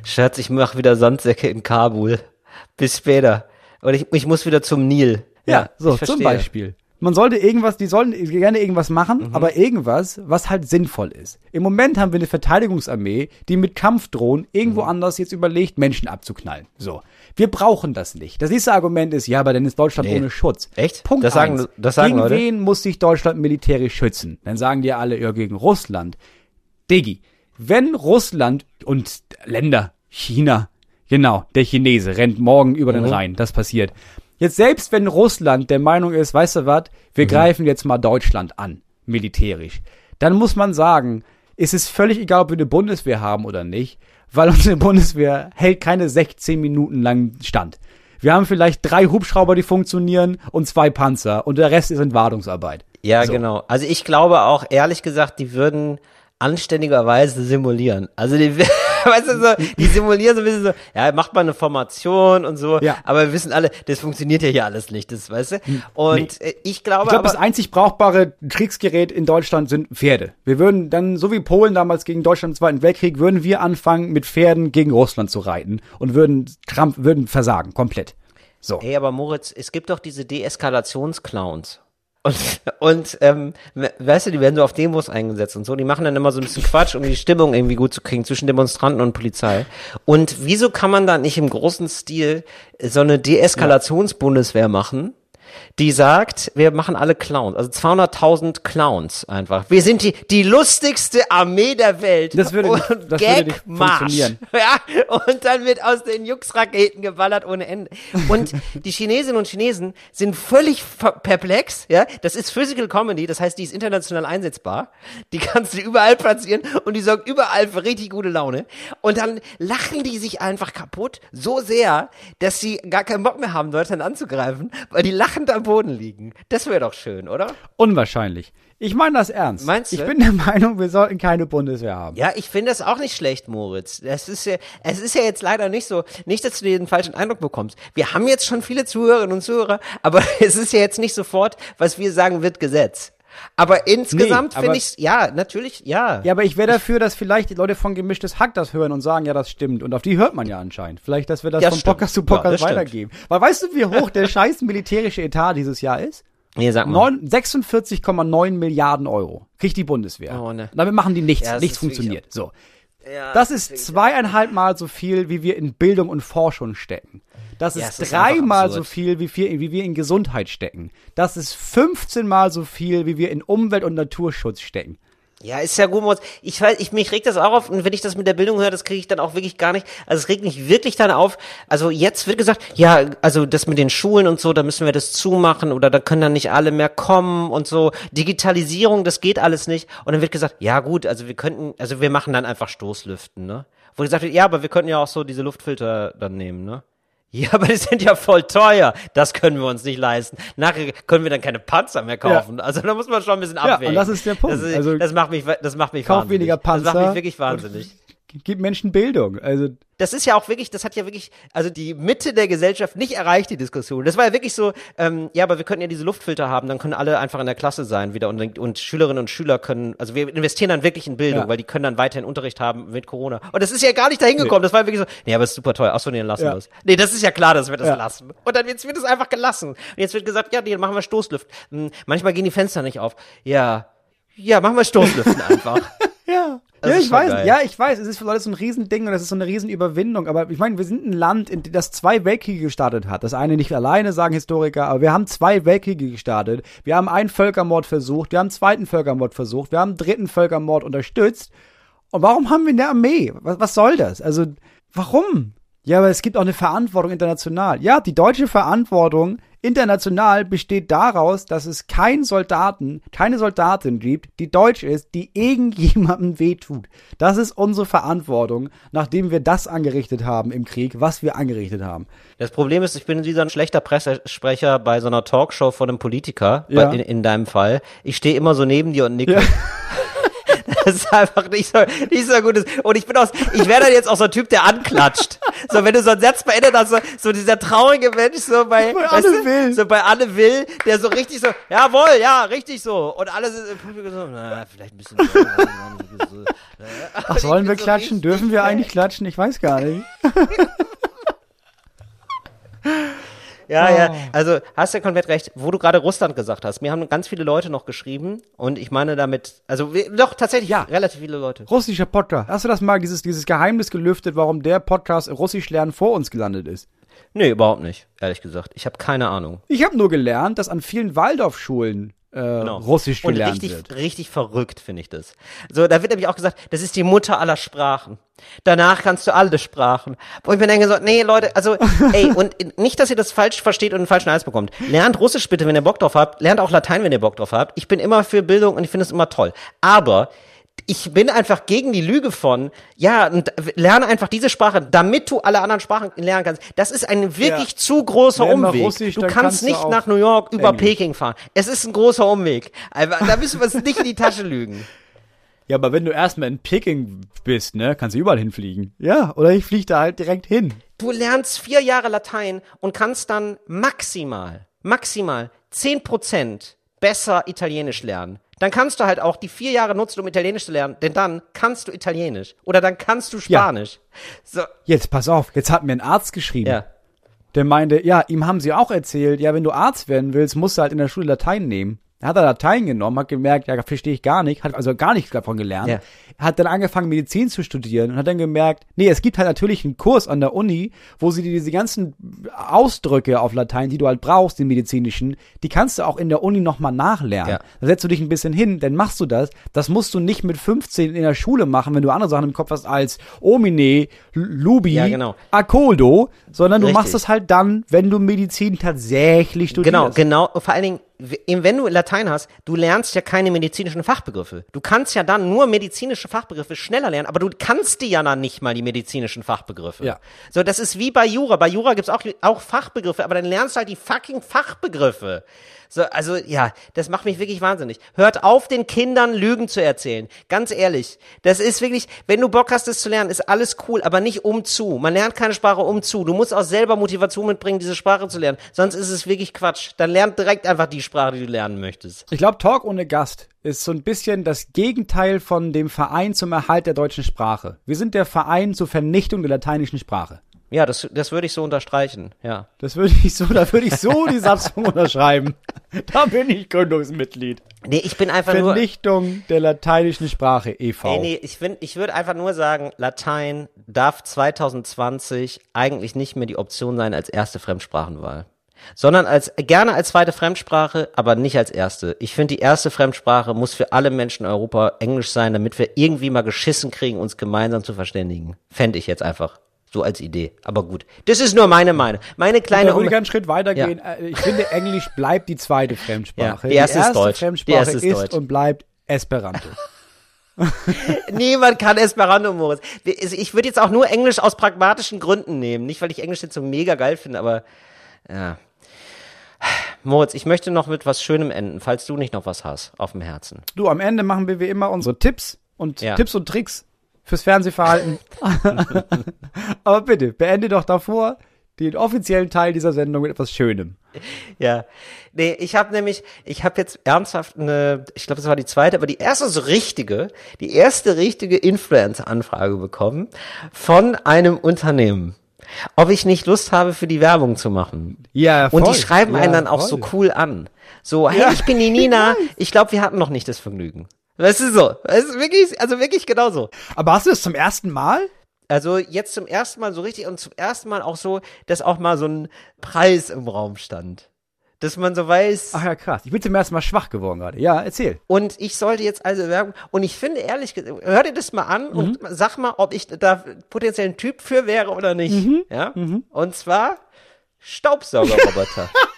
Schatz, ich mach wieder Sandsäcke in Kabul. Bis später. Und ich, ich muss wieder zum Nil. Ja, so ich zum. Beispiel. Man sollte irgendwas, die sollen gerne irgendwas machen, aber irgendwas, was halt sinnvoll ist. Im Moment haben wir eine Verteidigungsarmee, die mit Kampfdrohnen irgendwo anders jetzt überlegt, Menschen abzuknallen. So. Wir brauchen das nicht. Das nächste Argument ist, ja, aber dann ist Deutschland Nee. ohne Schutz. Echt? Punkt Das sagen- eins. das sagen Gegen Leute? wen muss sich Deutschland militärisch schützen? Dann sagen die alle, ja, gegen Russland. Diggi, wenn Russland und Länder, China, genau, der Chinese rennt morgen über den Rhein, das passiert. Jetzt selbst wenn Russland der Meinung ist, weißt du was, wir greifen jetzt mal Deutschland an, militärisch, dann muss man sagen, ist es völlig egal, ob wir eine Bundeswehr haben oder nicht, weil unsere Bundeswehr hält keine 16 Minuten lang stand. Wir haben vielleicht drei Hubschrauber, die funktionieren und zwei Panzer und der Rest ist in Wartungsarbeit. Ja, So. genau. Also ich glaube auch, ehrlich gesagt, die würden anständigerweise simulieren. Also die, weißt du, so, die simulieren so ein bisschen so, ja, macht mal eine Formation und so, Ja. aber wir wissen alle, das funktioniert ja hier alles nicht, das, weißt du? Und äh, ich glaube Ich glaube, das einzig brauchbare Kriegsgerät in Deutschland sind Pferde. Wir würden dann, so wie Polen damals gegen Deutschland im Zweiten Weltkrieg, würden wir anfangen, mit Pferden gegen Russland zu reiten und würden Trump, würden versagen, komplett. So. Ey, aber Moritz, es gibt doch diese Deeskalationsclowns. Und, und ähm, we- weißt du, die werden so auf Demos eingesetzt und so, die machen dann immer so ein bisschen Quatsch, um die Stimmung irgendwie gut zu kriegen zwischen Demonstranten und Polizei. Und wieso kann man da nicht im großen Stil so eine Deeskalationsbundeswehr machen, die sagt, wir machen alle Clowns, also 200.000 Clowns einfach. Wir sind die, die lustigste Armee der Welt. Das würde nicht- und das würde nicht funktionieren. Ja, und dann wird aus den Jux-Raketen geballert ohne Ende. Und die Chinesinnen und Chinesen sind völlig perplex, ja. Das ist Physical Comedy, das heißt, die ist international einsetzbar. Die kannst du überall platzieren und die sorgt überall für richtig gute Laune. Und dann lachen die sich einfach kaputt, so sehr, dass sie gar keinen Bock mehr haben, Deutschland anzugreifen, weil die lachend am Boden liegen. Das wäre doch schön, oder? Unwahrscheinlich. Ich meine das ernst. Meinst Ich du? bin der Meinung, wir sollten keine Bundeswehr haben. Ja, ich finde das auch nicht schlecht, Moritz. Das ist ja, es ist ja jetzt leider nicht so, nicht, dass du dir den falschen Eindruck bekommst. Wir haben jetzt schon viele Zuhörerinnen und Zuhörer, aber es ist ja jetzt nicht sofort, was wir sagen, wird Gesetz. Aber insgesamt aber- finde ich, ja, natürlich, ja. Ja, aber ich wäre dafür, dass vielleicht die Leute von gemischtes Hack das hören und sagen, ja, das stimmt. Und auf die hört man ja anscheinend. Vielleicht, dass wir das Ja, von stimmt. Podcast zu Ja, Podcast das stimmt. weitergeben. Weil weißt du, wie hoch der scheiß militärische Etat dieses Jahr ist? Nee, sag mal. Neun- 46,9 Milliarden Euro kriegt die Bundeswehr. Oh, ne. Damit machen die nichts. Ja, das nichts funktioniert. So. Ja, Das ist zweieinhalb Mal so viel, wie wir in Bildung und Forschung stecken. Das Ja, ist dreimal so viel, wie wir, wie wir in Gesundheit stecken. Das ist 15 Mal so viel, wie wir in Umwelt- und Naturschutz stecken. Ja, ist ja gut. Ich weiß, ich, mich regt das auch auf und wenn ich das mit der Bildung höre, das kriege ich dann auch wirklich gar nicht, also es regt mich wirklich dann auf. Also jetzt wird gesagt, ja, also das mit den Schulen und so, da müssen wir das zumachen oder da können dann nicht alle mehr kommen und so. Digitalisierung, das geht alles nicht. Und dann wird gesagt, ja gut, also wir könnten, also wir machen dann einfach Stoßlüften, ne? Wo gesagt wird, ja, aber wir könnten ja auch so diese Luftfilter dann nehmen, ne? Ja, aber die sind ja voll teuer. Das können wir uns nicht leisten. Nachher können wir dann keine Panzer mehr kaufen. Also da muss man schon ein bisschen Ja, abwägen. und das ist der Punkt. Das, ist, Also, das macht mich, das macht mich kauf wahnsinnig. weniger Das macht Panzer mich wirklich wahnsinnig. Gib Menschen Bildung. Also, Das ist ja auch wirklich, das hat ja wirklich, also die Mitte der Gesellschaft nicht erreicht, die Diskussion. Das war ja wirklich so, ähm, ja, aber wir könnten ja diese Luftfilter haben, dann können alle einfach in der Klasse sein wieder und, und Schülerinnen und Schüler können, also wir investieren dann wirklich in Bildung, Ja. weil die können dann weiterhin Unterricht haben mit Corona. Und das ist ja gar nicht dahin gekommen, das war wirklich so, nee, aber es ist super teuer, achso, nee, dann lassen Ja. wir es. Nee, das ist ja klar, dass wir das Ja. lassen. Und dann wird es einfach gelassen. Und jetzt wird gesagt, ja, nee, dann machen wir Stoßlüften. Hm, manchmal gehen die Fenster nicht auf. Ja, ja, machen wir Stoßlüften einfach. Ja. Das ja, ich weiß, geil. ja, ich weiß, es ist für Leute so ein Riesending und das ist so eine Riesenüberwindung. Aber ich meine, wir sind ein Land, in das zwei Weltkriege gestartet hat. Das eine nicht alleine, sagen Historiker, aber wir haben zwei Weltkriege gestartet. Wir haben einen Völkermord versucht, wir haben einen zweiten Völkermord versucht, wir haben einen dritten Völkermord unterstützt. Und warum haben wir eine Armee? Was, was soll das? Also, warum? Ja, aber es gibt auch eine Verantwortung international. Ja, die deutsche Verantwortung international besteht daraus, dass es keinen Soldaten, keine Soldatin gibt, die deutsch ist, die irgendjemandem wehtut. Das ist unsere Verantwortung, nachdem wir das angerichtet haben im Krieg, was wir angerichtet haben. Das Problem ist, ich bin wie so ein schlechter Pressesprecher bei so einer Talkshow von einem Politiker, Ja. bei, in, in deinem Fall. Ich stehe immer so neben dir und nicke. Ja. Das ist einfach nicht so, nicht so gut. Und ich bin auch, ich wäre dann jetzt auch so ein Typ, der anklatscht. So, wenn du so einen Satz beendet hast, so, so dieser traurige Mensch, so bei, Bei Anne du, Will. so bei Anne Will, der so richtig so, jawohl, ja, richtig so. Und alle sind im Publikum so, na, vielleicht ein bisschen. Ach, sollen wir so klatschen? Dürfen wir eigentlich klatschen? Ich weiß gar nicht. Ja, Oh. ja, also hast du komplett recht, wo du gerade Russland gesagt hast. Mir haben ganz viele Leute noch geschrieben und ich meine damit, also doch tatsächlich Ja. relativ viele Leute. Russischer Podcast. Hast du das mal, dieses, dieses Geheimnis gelüftet, warum der Podcast Russisch lernen vor uns gelandet ist? Nee, überhaupt nicht, ehrlich gesagt. Ich habe keine Ahnung. Ich habe nur gelernt, dass an vielen Waldorfschulen äh, Russisch Genau. Und gelernt richtig, wird. richtig verrückt finde ich das. So, da wird nämlich auch gesagt, das ist die Mutter aller Sprachen. Danach kannst du alle Sprachen. Wo ich mir denke so, nee, Leute, also, ey, und nicht, dass ihr das falsch versteht und einen falschen Hals bekommt. Lernt Russisch bitte, wenn ihr Bock drauf habt. Lernt auch Latein, wenn ihr Bock drauf habt. Ich bin immer für Bildung und ich finde es immer toll. Aber ich bin einfach gegen die Lüge von, ja, und lerne einfach diese Sprache, damit du alle anderen Sprachen lernen kannst. Das ist ein wirklich Ja. zu großer Lern Umweg. Russisch, du kannst kannst du nicht nach New York über Englisch. Peking fahren. Es ist ein großer Umweg. Aber da müssen wir uns nicht in die Tasche lügen. Ja, aber wenn du erstmal in Peking bist, ne, kannst du überall hinfliegen. Ja, oder ich fliege da halt direkt hin. Du lernst vier Jahre Latein und kannst dann maximal, maximal zehn Prozent besser Italienisch lernen. Dann kannst du halt auch die vier Jahre nutzen, um Italienisch zu lernen, denn dann kannst du Italienisch. Oder dann kannst du Spanisch. So, Jetzt pass auf, jetzt hat mir ein Arzt geschrieben. ja. Der meinte, ja, ihm haben sie auch erzählt, ja, wenn du Arzt werden willst, musst du halt in der Schule Latein nehmen. Hat er Latein genommen, hat gemerkt, ja, verstehe ich gar nicht, hat also gar nichts davon gelernt. Ja. Hat dann angefangen, Medizin zu studieren und hat dann gemerkt, nee, es gibt halt natürlich einen Kurs an der Uni, wo sie dir diese ganzen Ausdrücke auf Latein, die du halt brauchst, die medizinischen, die kannst du auch in der Uni nochmal nachlernen. Ja. Da setzt du dich ein bisschen hin, dann machst du das. Das musst du nicht mit 15 in der Schule machen, wenn du andere Sachen im Kopf hast als Omine, Lubi, Ja, genau. Akoldo, sondern du Richtig. machst es halt dann, wenn du Medizin tatsächlich studierst. Genau, genau. Vor allen Dingen, wenn du Latein hast, du lernst ja keine medizinischen Fachbegriffe. Du kannst ja dann nur medizinische Fachbegriffe schneller lernen, aber du kannst die ja dann nicht mal die medizinischen Fachbegriffe. Ja. So, das ist wie bei Jura. Bei Jura gibt's auch, auch Fachbegriffe, aber dann lernst du halt die fucking Fachbegriffe. So, also ja, das macht mich wirklich wahnsinnig. Hört auf, den Kindern Lügen zu erzählen. Ganz ehrlich. Das ist wirklich, wenn du Bock hast, das zu lernen, ist alles cool, aber nicht um zu. Man lernt keine Sprache um zu. Du musst auch selber Motivation mitbringen, diese Sprache zu lernen. Sonst ist es wirklich Quatsch. Dann lernt direkt einfach die Sprache, die du lernen möchtest. Ich glaube, Talk ohne Gast ist so ein bisschen das Gegenteil von dem Verein zum Erhalt der deutschen Sprache. Wir sind der Verein zur Vernichtung der lateinischen Sprache. Ja, das, das würde ich so unterstreichen. Ja. Das würde ich so, da würde ich so die Satzung unterschreiben. Da bin ich Gründungsmitglied. Nee, ich bin einfach nur. Vernichtung der lateinischen Sprache e.V. Nee, nee, ich, find, ich würde einfach nur sagen, Latein darf 2020 eigentlich nicht mehr die Option sein als erste Fremdsprachenwahl. Sondern als, gerne als zweite Fremdsprache, aber nicht als erste. Ich finde, die erste Fremdsprache muss für alle Menschen in Europa Englisch sein, damit wir irgendwie mal geschissen kriegen, uns gemeinsam zu verständigen. Fände ich jetzt einfach. So als Idee. Aber gut. Das ist nur meine Meinung. Meine kleine Da würde ich Um- einen Schritt weitergehen. Äh, Ich finde, Englisch bleibt die zweite Fremdsprache. Ja, die erste ist Deutsch. Die Fremdsprache erste ist ist Deutsch. und bleibt Esperanto. Niemand kann Esperanto, Moritz. Wir- Ich würde jetzt auch nur Englisch aus pragmatischen Gründen nehmen. Nicht, weil ich Englisch jetzt so mega geil finde, aber ja. Moritz, ich möchte noch mit was Schönem enden, falls du nicht noch was hast auf dem Herzen. Du, am Ende machen wir wie immer unsere Tipps und Ja. Tipps und Tricks fürs Fernsehverhalten. Aber bitte, beende doch davor den offiziellen Teil dieser Sendung mit etwas Schönem. Ja. Nee, ich habe nämlich, ich habe jetzt ernsthaft eine, ich glaube, das war die zweite, aber die erste so richtige, die erste richtige Influencer-Anfrage bekommen von einem Unternehmen. Ob ich nicht Lust habe, für die Werbung zu machen. Ja, Und voll. die schreiben Ja, einen dann auch voll. so cool an. So, hey, Ja. ich bin die Nina. Ich glaube, wir hatten noch nicht das Vergnügen. Weißt du so? Es ist wirklich, also wirklich genauso. Aber hast du das zum ersten Mal? Also jetzt zum ersten Mal so richtig und zum ersten Mal auch so, dass auch mal so ein Preis im Raum stand. Dass man so weiß. Ach ja, krass. Ich bin zum ersten Mal schwach geworden gerade. Ja, erzähl. Und ich sollte jetzt also Werbung. Und ich finde ehrlich gesagt, hör dir das mal an und sag mal, ob ich da potenziell ein Typ für wäre oder nicht. Ja? Und zwar Staubsaugerroboter.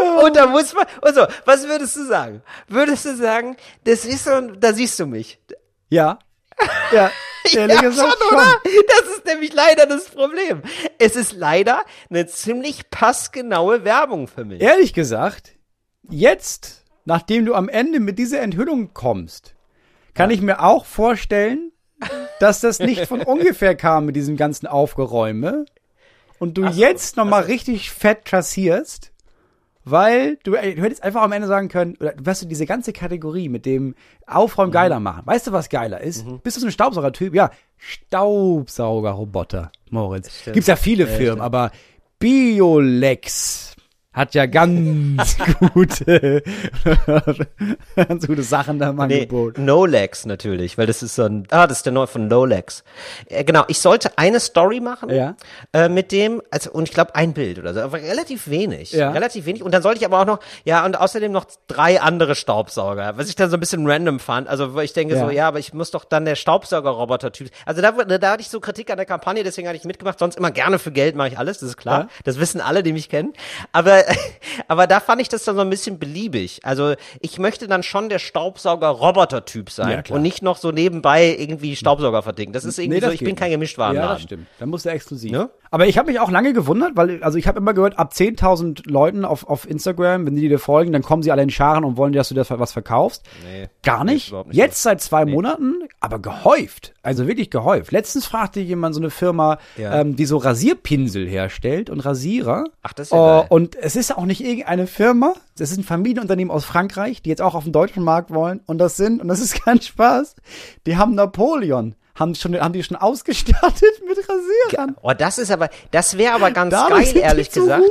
Und da muss man, und so, was würdest du sagen? Würdest du sagen, das ist so, da siehst du mich. Ja. Ja. Ehrlich Ja, gesagt schon, oder? Das ist nämlich leider das Problem. Es ist leider eine ziemlich passgenaue Werbung für mich. Ehrlich gesagt, jetzt, nachdem du am Ende mit dieser Enthüllung kommst, kann ich mir auch vorstellen, dass das nicht von ungefähr kam mit diesem ganzen Aufgeräume und du Ach so, jetzt nochmal richtig fett trassierst, weil du, ey, du hättest einfach am Ende sagen können, oder weißt du, diese ganze Kategorie mit dem Aufräumen Mhm. geiler machen. Weißt du, was geiler ist? Bist du so ein Staubsaugertyp? Ja, Staubsaugerroboter, Moritz. Gibt's ja viele Firmen, aber Biolex hat ja ganz gute, ganz gute Sachen da im Nee, Angebot. Nolex natürlich, weil das ist so ein, ah, das ist der neue von Nolex. Äh, genau, ich sollte eine Story machen Ja. äh, mit dem, also und ich glaube ein Bild oder so, aber relativ wenig, Ja. relativ wenig. Und dann sollte ich aber auch noch, ja und außerdem noch drei andere Staubsauger, was ich dann so ein bisschen random fand. Also wo ich denke Ja. so, ja, aber ich muss doch dann der Staubsaugerroboter-Typ. Also da, da, da hatte ich so Kritik an der Kampagne, deswegen hatte ich mitgemacht. Sonst immer gerne für Geld mache ich alles, das ist klar. Ja. Das wissen alle, die mich kennen. Aber, aber da fand ich das dann so ein bisschen beliebig. Also ich möchte dann schon der Staubsauger-Roboter-Typ sein Ja, und nicht noch so nebenbei irgendwie Staubsauger verdicken. Das ist irgendwie das so, ich bin kein nicht. Gemischtwarenladen. Ja, das stimmt. Dann musst du exklusiv. Ne? Aber ich habe mich auch lange gewundert, weil, also ich habe immer gehört, ab 10.000 Leuten auf, auf Instagram, wenn die dir folgen, dann kommen sie alle in Scharen und wollen, dass du das was verkaufst. Nee, Gar nee, nicht. nicht Jetzt seit zwei Monaten, aber gehäuft. Also wirklich gehäuft. Letztens fragte jemand so eine Firma, Ja. ähm, die so Rasierpinsel herstellt und Rasierer. Ach, das ist ja Oh, geil. Und es ist auch nicht irgendeine Firma. Das ist ein Familienunternehmen aus Frankreich, die jetzt auch auf den deutschen Markt wollen. Und das sind, und das ist kein Spaß, die haben Napoleon. Haben, schon, haben die schon ausgestattet mit Rasierern. Oh, das ist aber, das wäre aber ganz Dadurch geil, ehrlich gesagt.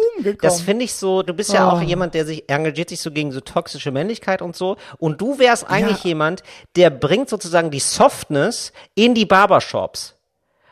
Das finde ich so, du bist ja Oh. auch jemand, der sich engagiert sich so gegen so toxische Männlichkeit und so. Und du wärst eigentlich Ja. jemand, der bringt sozusagen die Softness in die Barbershops.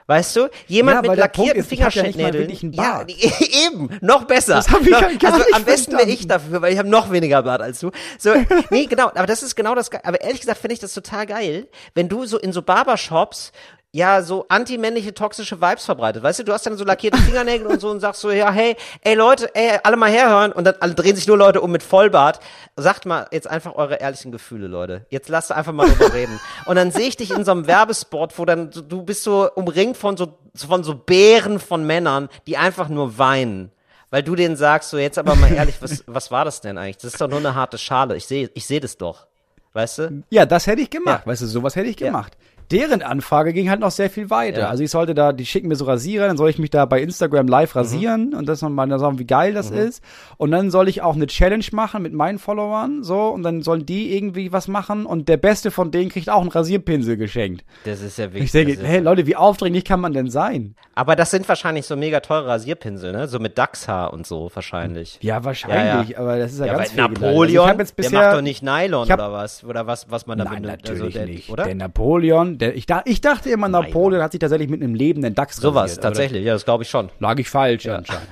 Weißt du? Jemand Ja, mit lackierten ja Fingerschnittnägeln. ja, die- eben, noch besser. Das hab ich noch, ja gar also nicht am besten wäre ich dafür, weil ich habe noch weniger Bart als du. So, nee, genau, aber das ist genau das aber ehrlich gesagt finde ich das total geil, wenn du so in so Barbershops ja, so antimännliche toxische Vibes verbreitet. Weißt du, du hast dann so lackierte Fingernägel und so und sagst so, ja, hey, ey Leute, ey, alle mal herhören und dann alle drehen sich nur Leute um mit Vollbart. Sagt mal jetzt einfach eure ehrlichen Gefühle, Leute. Jetzt lasst einfach mal drüber reden. Und dann sehe ich dich in so einem Werbespot, wo dann du bist so umringt von so von so Bären von Männern, die einfach nur weinen. Weil du denen sagst, so jetzt aber mal ehrlich, was, was war das denn eigentlich? Das ist doch nur eine harte Schale. Ich sehe ich sehe das doch. Weißt du? Ja, das hätte ich gemacht. Ja. Weißt du, sowas hätte ich gemacht. Deren Anfrage ging halt noch sehr viel weiter. Ja. Also ich sollte da, die schicken mir so Rasierer, dann soll ich mich da bei Instagram live rasieren und das nochmal sagen, wie geil das ist. Und dann soll ich auch eine Challenge machen mit meinen Followern, so, und dann sollen die irgendwie was machen und der Beste von denen kriegt auch einen Rasierpinsel geschenkt. Das ist ja wirklich. Ich denke, hey Leute, wie aufdringlich kann man denn sein? Aber das sind wahrscheinlich so mega teure Rasierpinsel, ne? So mit Dachshaar und so wahrscheinlich. Ja, wahrscheinlich, aber das ist ja, Ja, ganz fehlgeleitet. Napoleon, also ich jetzt bisher, der macht doch nicht Nylon hab- oder was? Oder was, was man da Nein, benutzt. natürlich also der, nicht. Oder? Der Napoleon, der, ich, da, ich dachte immer, Napoleon hat sich tatsächlich mit einem lebenden Dachs aber tatsächlich, ja, das glaube ich schon. Lag ich falsch anscheinend.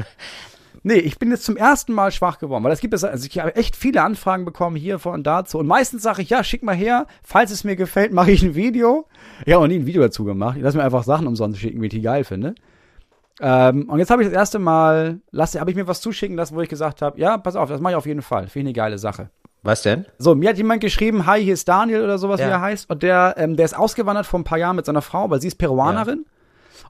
Nee, ich bin jetzt zum ersten Mal schwach geworden, weil es gibt es, also ich habe echt viele Anfragen bekommen hier von und dazu. Und meistens sage ich, ja, schick mal her, falls es mir gefällt, mache ich ein Video. Ich habe noch nie ein Video dazu gemacht. Ich lasse mir einfach Sachen umsonst schicken, wie ich die geil finde. Ähm, und jetzt habe ich das erste Mal, lasse, habe ich mir was zuschicken lassen, wo ich gesagt habe, ja, pass auf, das mache ich auf jeden Fall. Finde ich eine geile Sache. Was denn? So, mir hat jemand geschrieben, hi, hier ist Daniel oder sowas, Ja. wie er heißt. Und der, ähm, der ist ausgewandert vor ein paar Jahren mit seiner Frau, weil sie ist Peruanerin.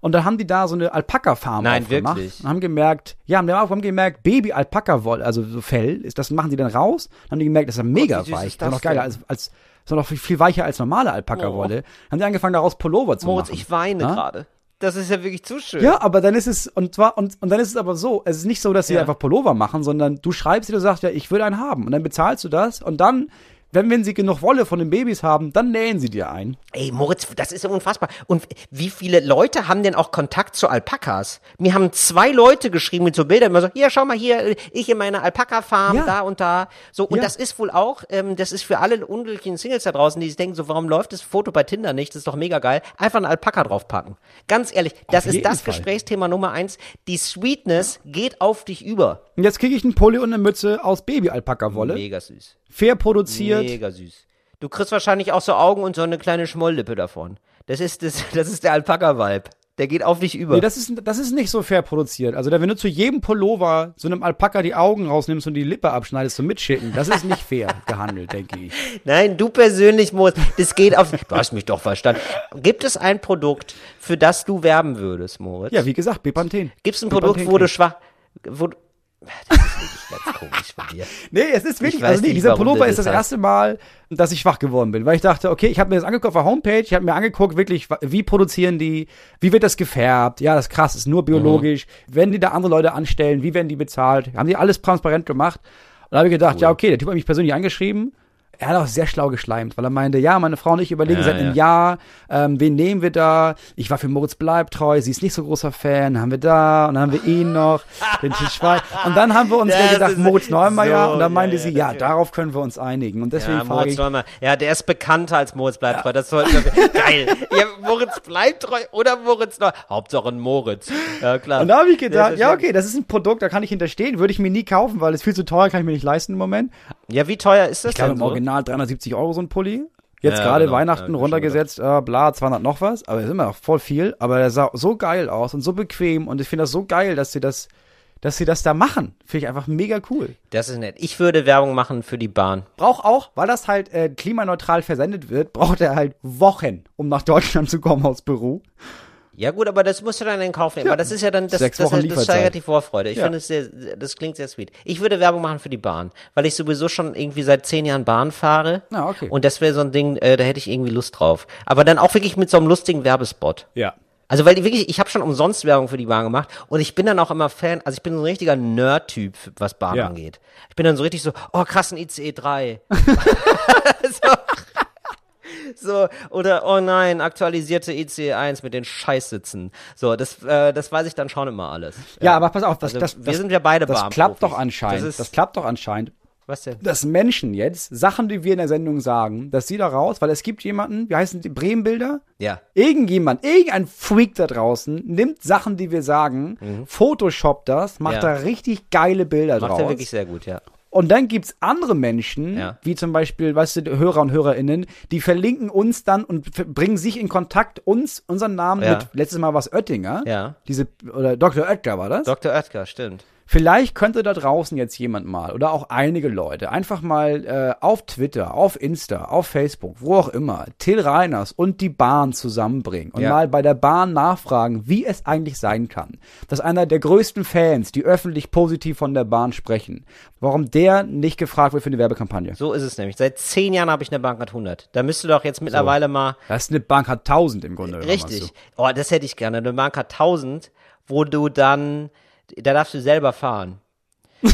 Und dann haben die da so eine Alpaka-Farm Nein, aufgemacht. wirklich? Und haben gemerkt, ja, haben, haben gemerkt, Baby-Alpaka-Wolle, also so Fell, ist, das machen die dann raus. Dann haben die gemerkt, das ist ja mega süß weich. ist Das ist noch geiler als, als, ist noch viel, weicher als normale Alpaka-Wolle. Haben die angefangen, daraus Pullover zu Moritz, machen. ich weine Ja? gerade. Das ist ja wirklich zu schön. Ja, aber dann ist es, und zwar, und, und dann ist es aber so, es ist nicht so, dass sie Ja. einfach Pullover machen, sondern du schreibst dir, du sagst, ja, ich will einen haben. Und dann bezahlst du das und dann Wenn, wenn sie genug Wolle von den Babys haben, dann nähen sie dir ein. Ey, Moritz, das ist ja unfassbar. Und wie viele Leute haben denn auch Kontakt zu Alpakas? Mir haben zwei Leute geschrieben mit so Bildern, immer so, hier, schau mal hier, ich in meiner Alpaka-Farm, Ja. da und da. So, und Ja. das ist wohl auch, ähm, das ist für alle unglücklichen Singles da draußen, die sich denken, so, warum läuft das Foto bei Tinder nicht? Das ist doch mega geil. Einfach einen Alpaka draufpacken. Ganz ehrlich, das ist das Fall. Gesprächsthema Nummer eins. Die Sweetness geht auf dich über. Und jetzt kriege ich einen Pulli und eine Mütze aus Baby-Alpaka-Wolle. Mega süß. Fair produziert. Mega süß. Du kriegst wahrscheinlich auch so Augen und so eine kleine Schmolllippe davon. Das ist, das, das ist der Alpaka-Vibe. Der geht auf dich über. Nee, das ist, das ist nicht so fair produziert. Also, da, wenn du zu jedem Pullover so einem Alpaka die Augen rausnimmst und die Lippe abschneidest zum Mitschicken, das ist nicht fair gehandelt, denke ich. Nein, du persönlich musst. Das geht auf. Du hast mich doch verstanden. Gibt es ein Produkt, für das du werben würdest, Moritz? Ja, wie gesagt, Bepanthen. Gibt es ein Bepanthen Produkt, wo du schwach. Wo das ist wirklich ganz komisch von dir. Nee, es ist wirklich, weiß also nee, dieser Pullover ist das das erste Mal, dass ich schwach geworden bin, weil ich dachte, okay, ich habe mir das angeguckt auf der Homepage, ich habe mir angeguckt, wirklich, wie produzieren die, wie wird das gefärbt, ja, das ist krass, ist nur biologisch, wenn die da andere Leute anstellen, wie werden die bezahlt, haben die alles transparent gemacht. Und da habe ich gedacht, ja, okay, der Typ hat mich persönlich angeschrieben, er hat auch sehr schlau geschleimt, weil er meinte, ja, meine Frau und ich überlegen Ja, seit einem Jahr, ähm, wen nehmen wir da? Ich war für Moritz Bleib treu, sie ist nicht so großer Fan, haben wir da und dann haben wir ihn noch, den Til Schweiger. Und dann haben wir uns Das gedacht, Moritz Neumeier so, und dann meinte ja, sie, ja, ja, darauf können wir uns einigen. Und deswegen Ja, frage Moritz ich, Neumann. Ja, der ist bekannter als Moritz bleibt treu. Das sollten wir. Geil. Ja, Moritz bleibt treu oder Moritz neu. Hauptsache ein Moritz. Ja, klar. und da habe ich gedacht, ja, okay, das ist ein Produkt, da kann ich hinterstehen, würde ich mir nie kaufen, weil es viel zu teuer, kann ich mir nicht leisten im Moment. Ja, wie teuer ist das Ich glaube denn im so? Original 370 Euro so ein Pulli. Jetzt Ja, gerade genau. Weihnachten Ja, runtergesetzt, äh, bla, 200 noch was, aber ist immer noch voll viel. Aber der sah so geil aus und so bequem und ich finde das so geil, dass sie das, dass sie das da machen. Finde ich einfach mega cool. Das ist nett. Ich würde Werbung machen für die Bahn. Braucht auch, weil das halt äh, klimaneutral versendet wird, braucht er halt Wochen, um nach Deutschland zu kommen aus Peru. Ja gut, aber das musst du dann in Kauf nehmen. Ja. aber das ist ja dann, das, das, das, Lieferzeit. steigert die Vorfreude. Ich Ja. finde es sehr, das klingt sehr sweet. Ich würde Werbung machen für die Bahn, weil ich sowieso schon irgendwie seit zehn Jahren Bahn fahre. Ah, okay. Und das wäre so ein Ding, äh, da hätte ich irgendwie Lust drauf. Aber dann auch wirklich mit so einem lustigen Werbespot. Ja. Also weil die wirklich, ich habe schon umsonst Werbung für die Bahn gemacht und ich bin dann auch immer Fan, also ich bin so ein richtiger Nerd-Typ, was Bahn Ja. angeht. Ich bin dann so richtig so, oh krass, ein ICE 3. so, so, oder oh nein, aktualisierte ICE 1 mit den Scheißsitzen. So, das, äh, das weiß ich dann schon immer alles. Ja, aber pass auf, das, Also, das, wir das, sind ja beide das klappt doch anscheinend. Das Das, ist- klappt doch anscheinend. Was denn? dass Menschen jetzt Sachen, die wir in der Sendung sagen, dass sie da raus, weil es gibt jemanden, wie heißen die, Bremenbilder? Ja. Irgendjemand, irgendein Freak da draußen nimmt Sachen, die wir sagen, photoshoppt das, macht Mhm. Ja. da richtig geile Bilder Macht draus. er wirklich sehr gut, ja. Und dann gibt's andere Menschen, Ja. wie zum Beispiel, weißt du, Hörer und HörerInnen, die verlinken uns dann und bringen sich in Kontakt, uns, unseren Namen Ja. mit, letztes Mal war es Oettinger. Ja. Diese, oder Dr. Oetker war das? Dr. Oetker, stimmt. Vielleicht könnte da draußen jetzt jemand mal oder auch einige Leute einfach mal äh, auf Twitter, auf Insta, auf Facebook, wo auch immer, Till Reiners und die Bahn zusammenbringen und Ja. mal bei der Bahn nachfragen, wie es eigentlich sein kann, dass einer der größten Fans, die öffentlich positiv von der Bahn sprechen, warum der nicht gefragt wird für eine Werbekampagne. So ist es nämlich. Seit zehn Jahren habe ich eine Bankart 100. Da müsste doch jetzt mittlerweile mal Das ist eine Bank hat 1000 im Grunde. Richtig. Oh, das hätte ich gerne. Eine Marke 1000, wo du dann, da darfst du selber fahren.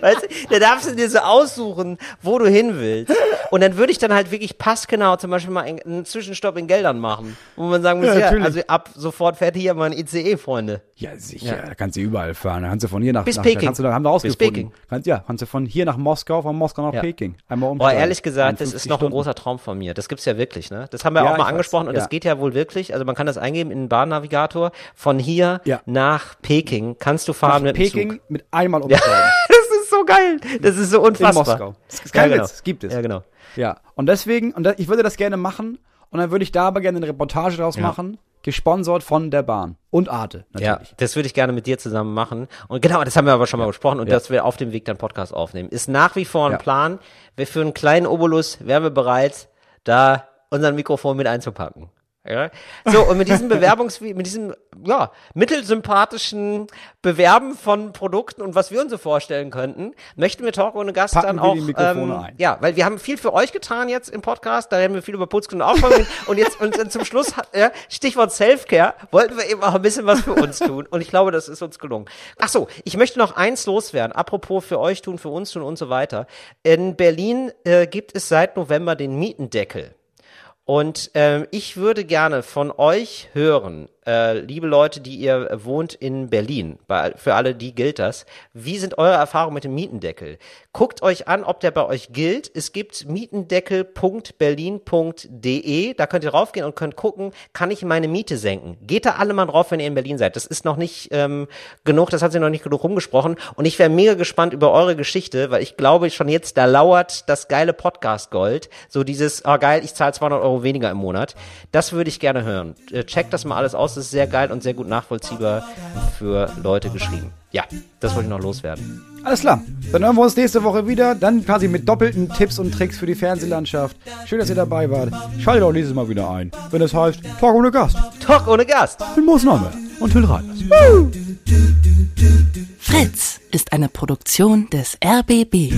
weißt du, da darfst du dir so aussuchen, wo du hin willst. Und dann würde ich dann halt wirklich passgenau zum Beispiel mal einen Zwischenstopp in Geldern machen. Wo man sagen muss, Ja, ja, natürlich. also ab sofort fährt hier mal ein ICE, Freunde. Ja, sicher. Da kannst du überall fahren. Da kannst du von hier nach Bis nach, Peking. Kannst du, haben wir Bis rausgefunden. Peking. Kannst, ja, kannst du von hier nach Moskau, von Moskau nach Ja. Peking. Einmal Boah, umsteigen. ehrlich gesagt, das 51 ist noch ein Stunden. großer Traum von mir. Das gibt's ja wirklich, ne? Das haben wir Ja, auch mal weiß. angesprochen und Ja. das geht ja wohl wirklich. Also man kann das eingeben in den Bahnnavigator. Von hier Ja. nach Peking kannst du fahren nach mit Peking mit einmal umsteigen. So geil. Das ist so In unfassbar. Moskau. Das ist kein ja, genau. Witz, das gibt es. Ja, genau. Ja, und deswegen, und da, ich würde das gerne machen, und dann würde ich da aber gerne eine Reportage draus Ja. machen, gesponsert von der Bahn. Und Arte, Ja, natürlich. das würde ich gerne mit dir zusammen machen. Und genau, das haben wir aber schon mal besprochen und Ja. dass wir auf dem Weg dann Podcast aufnehmen. Ist nach wie vor ein Ja. Plan. Wir für einen kleinen Obolus wären wir bereit, da unser Mikrofon mit einzupacken. Ja. So, und mit diesem Bewerbungs, mit diesem, ja, mittelsympathischen Bewerben von Produkten und was wir uns so vorstellen könnten, möchten wir Talk ohne Gast Packen dann auch, ähm, ja, weil wir haben viel für euch getan jetzt im Podcast, da haben wir viel über Putzkunde und Aufräumen und jetzt, und dann zum Schluss, ja, Stichwort Selfcare, wollten wir eben auch ein bisschen was für uns tun und ich glaube, das ist uns gelungen. Ach so, ich möchte noch eins loswerden, apropos für euch tun, für uns tun und so weiter. In Berlin äh, gibt es seit November den Mietendeckel. Und ähm, ich würde gerne von euch hören, äh, liebe Leute, die ihr wohnt in Berlin, bei, für alle die gilt das. Wie sind eure Erfahrungen mit dem Mietendeckel? Guckt euch an, ob der bei euch gilt. Es gibt mietendeckel.berlin.de, da könnt ihr raufgehen und könnt gucken, kann ich meine Miete senken? Geht da alle mal drauf, wenn ihr in Berlin seid. Das ist noch nicht ähm, genug, das hat sich noch nicht genug rumgesprochen. Und ich wäre mega gespannt über eure Geschichte, weil ich glaube schon jetzt, da lauert das geile Podcast-Gold. So dieses, oh geil, ich zahle 200 Euro weniger im Monat. Das würde ich gerne hören. Äh, Checkt das mal alles aus, das ist sehr geil und sehr gut nachvollziehbar für Leute geschrieben. Ja, das wollte ich noch loswerden. Alles klar. Dann hören wir uns nächste Woche wieder. Dann quasi mit doppelten Tipps und Tricks für die Fernsehlandschaft. Schön, dass ihr dabei wart. Schaltet auch nächstes Mal wieder ein, wenn es heißt Talk ohne Gast. Talk ohne Gast. Mit Moos Name und Till Reiners. Fritz ist eine Produktion des RBB.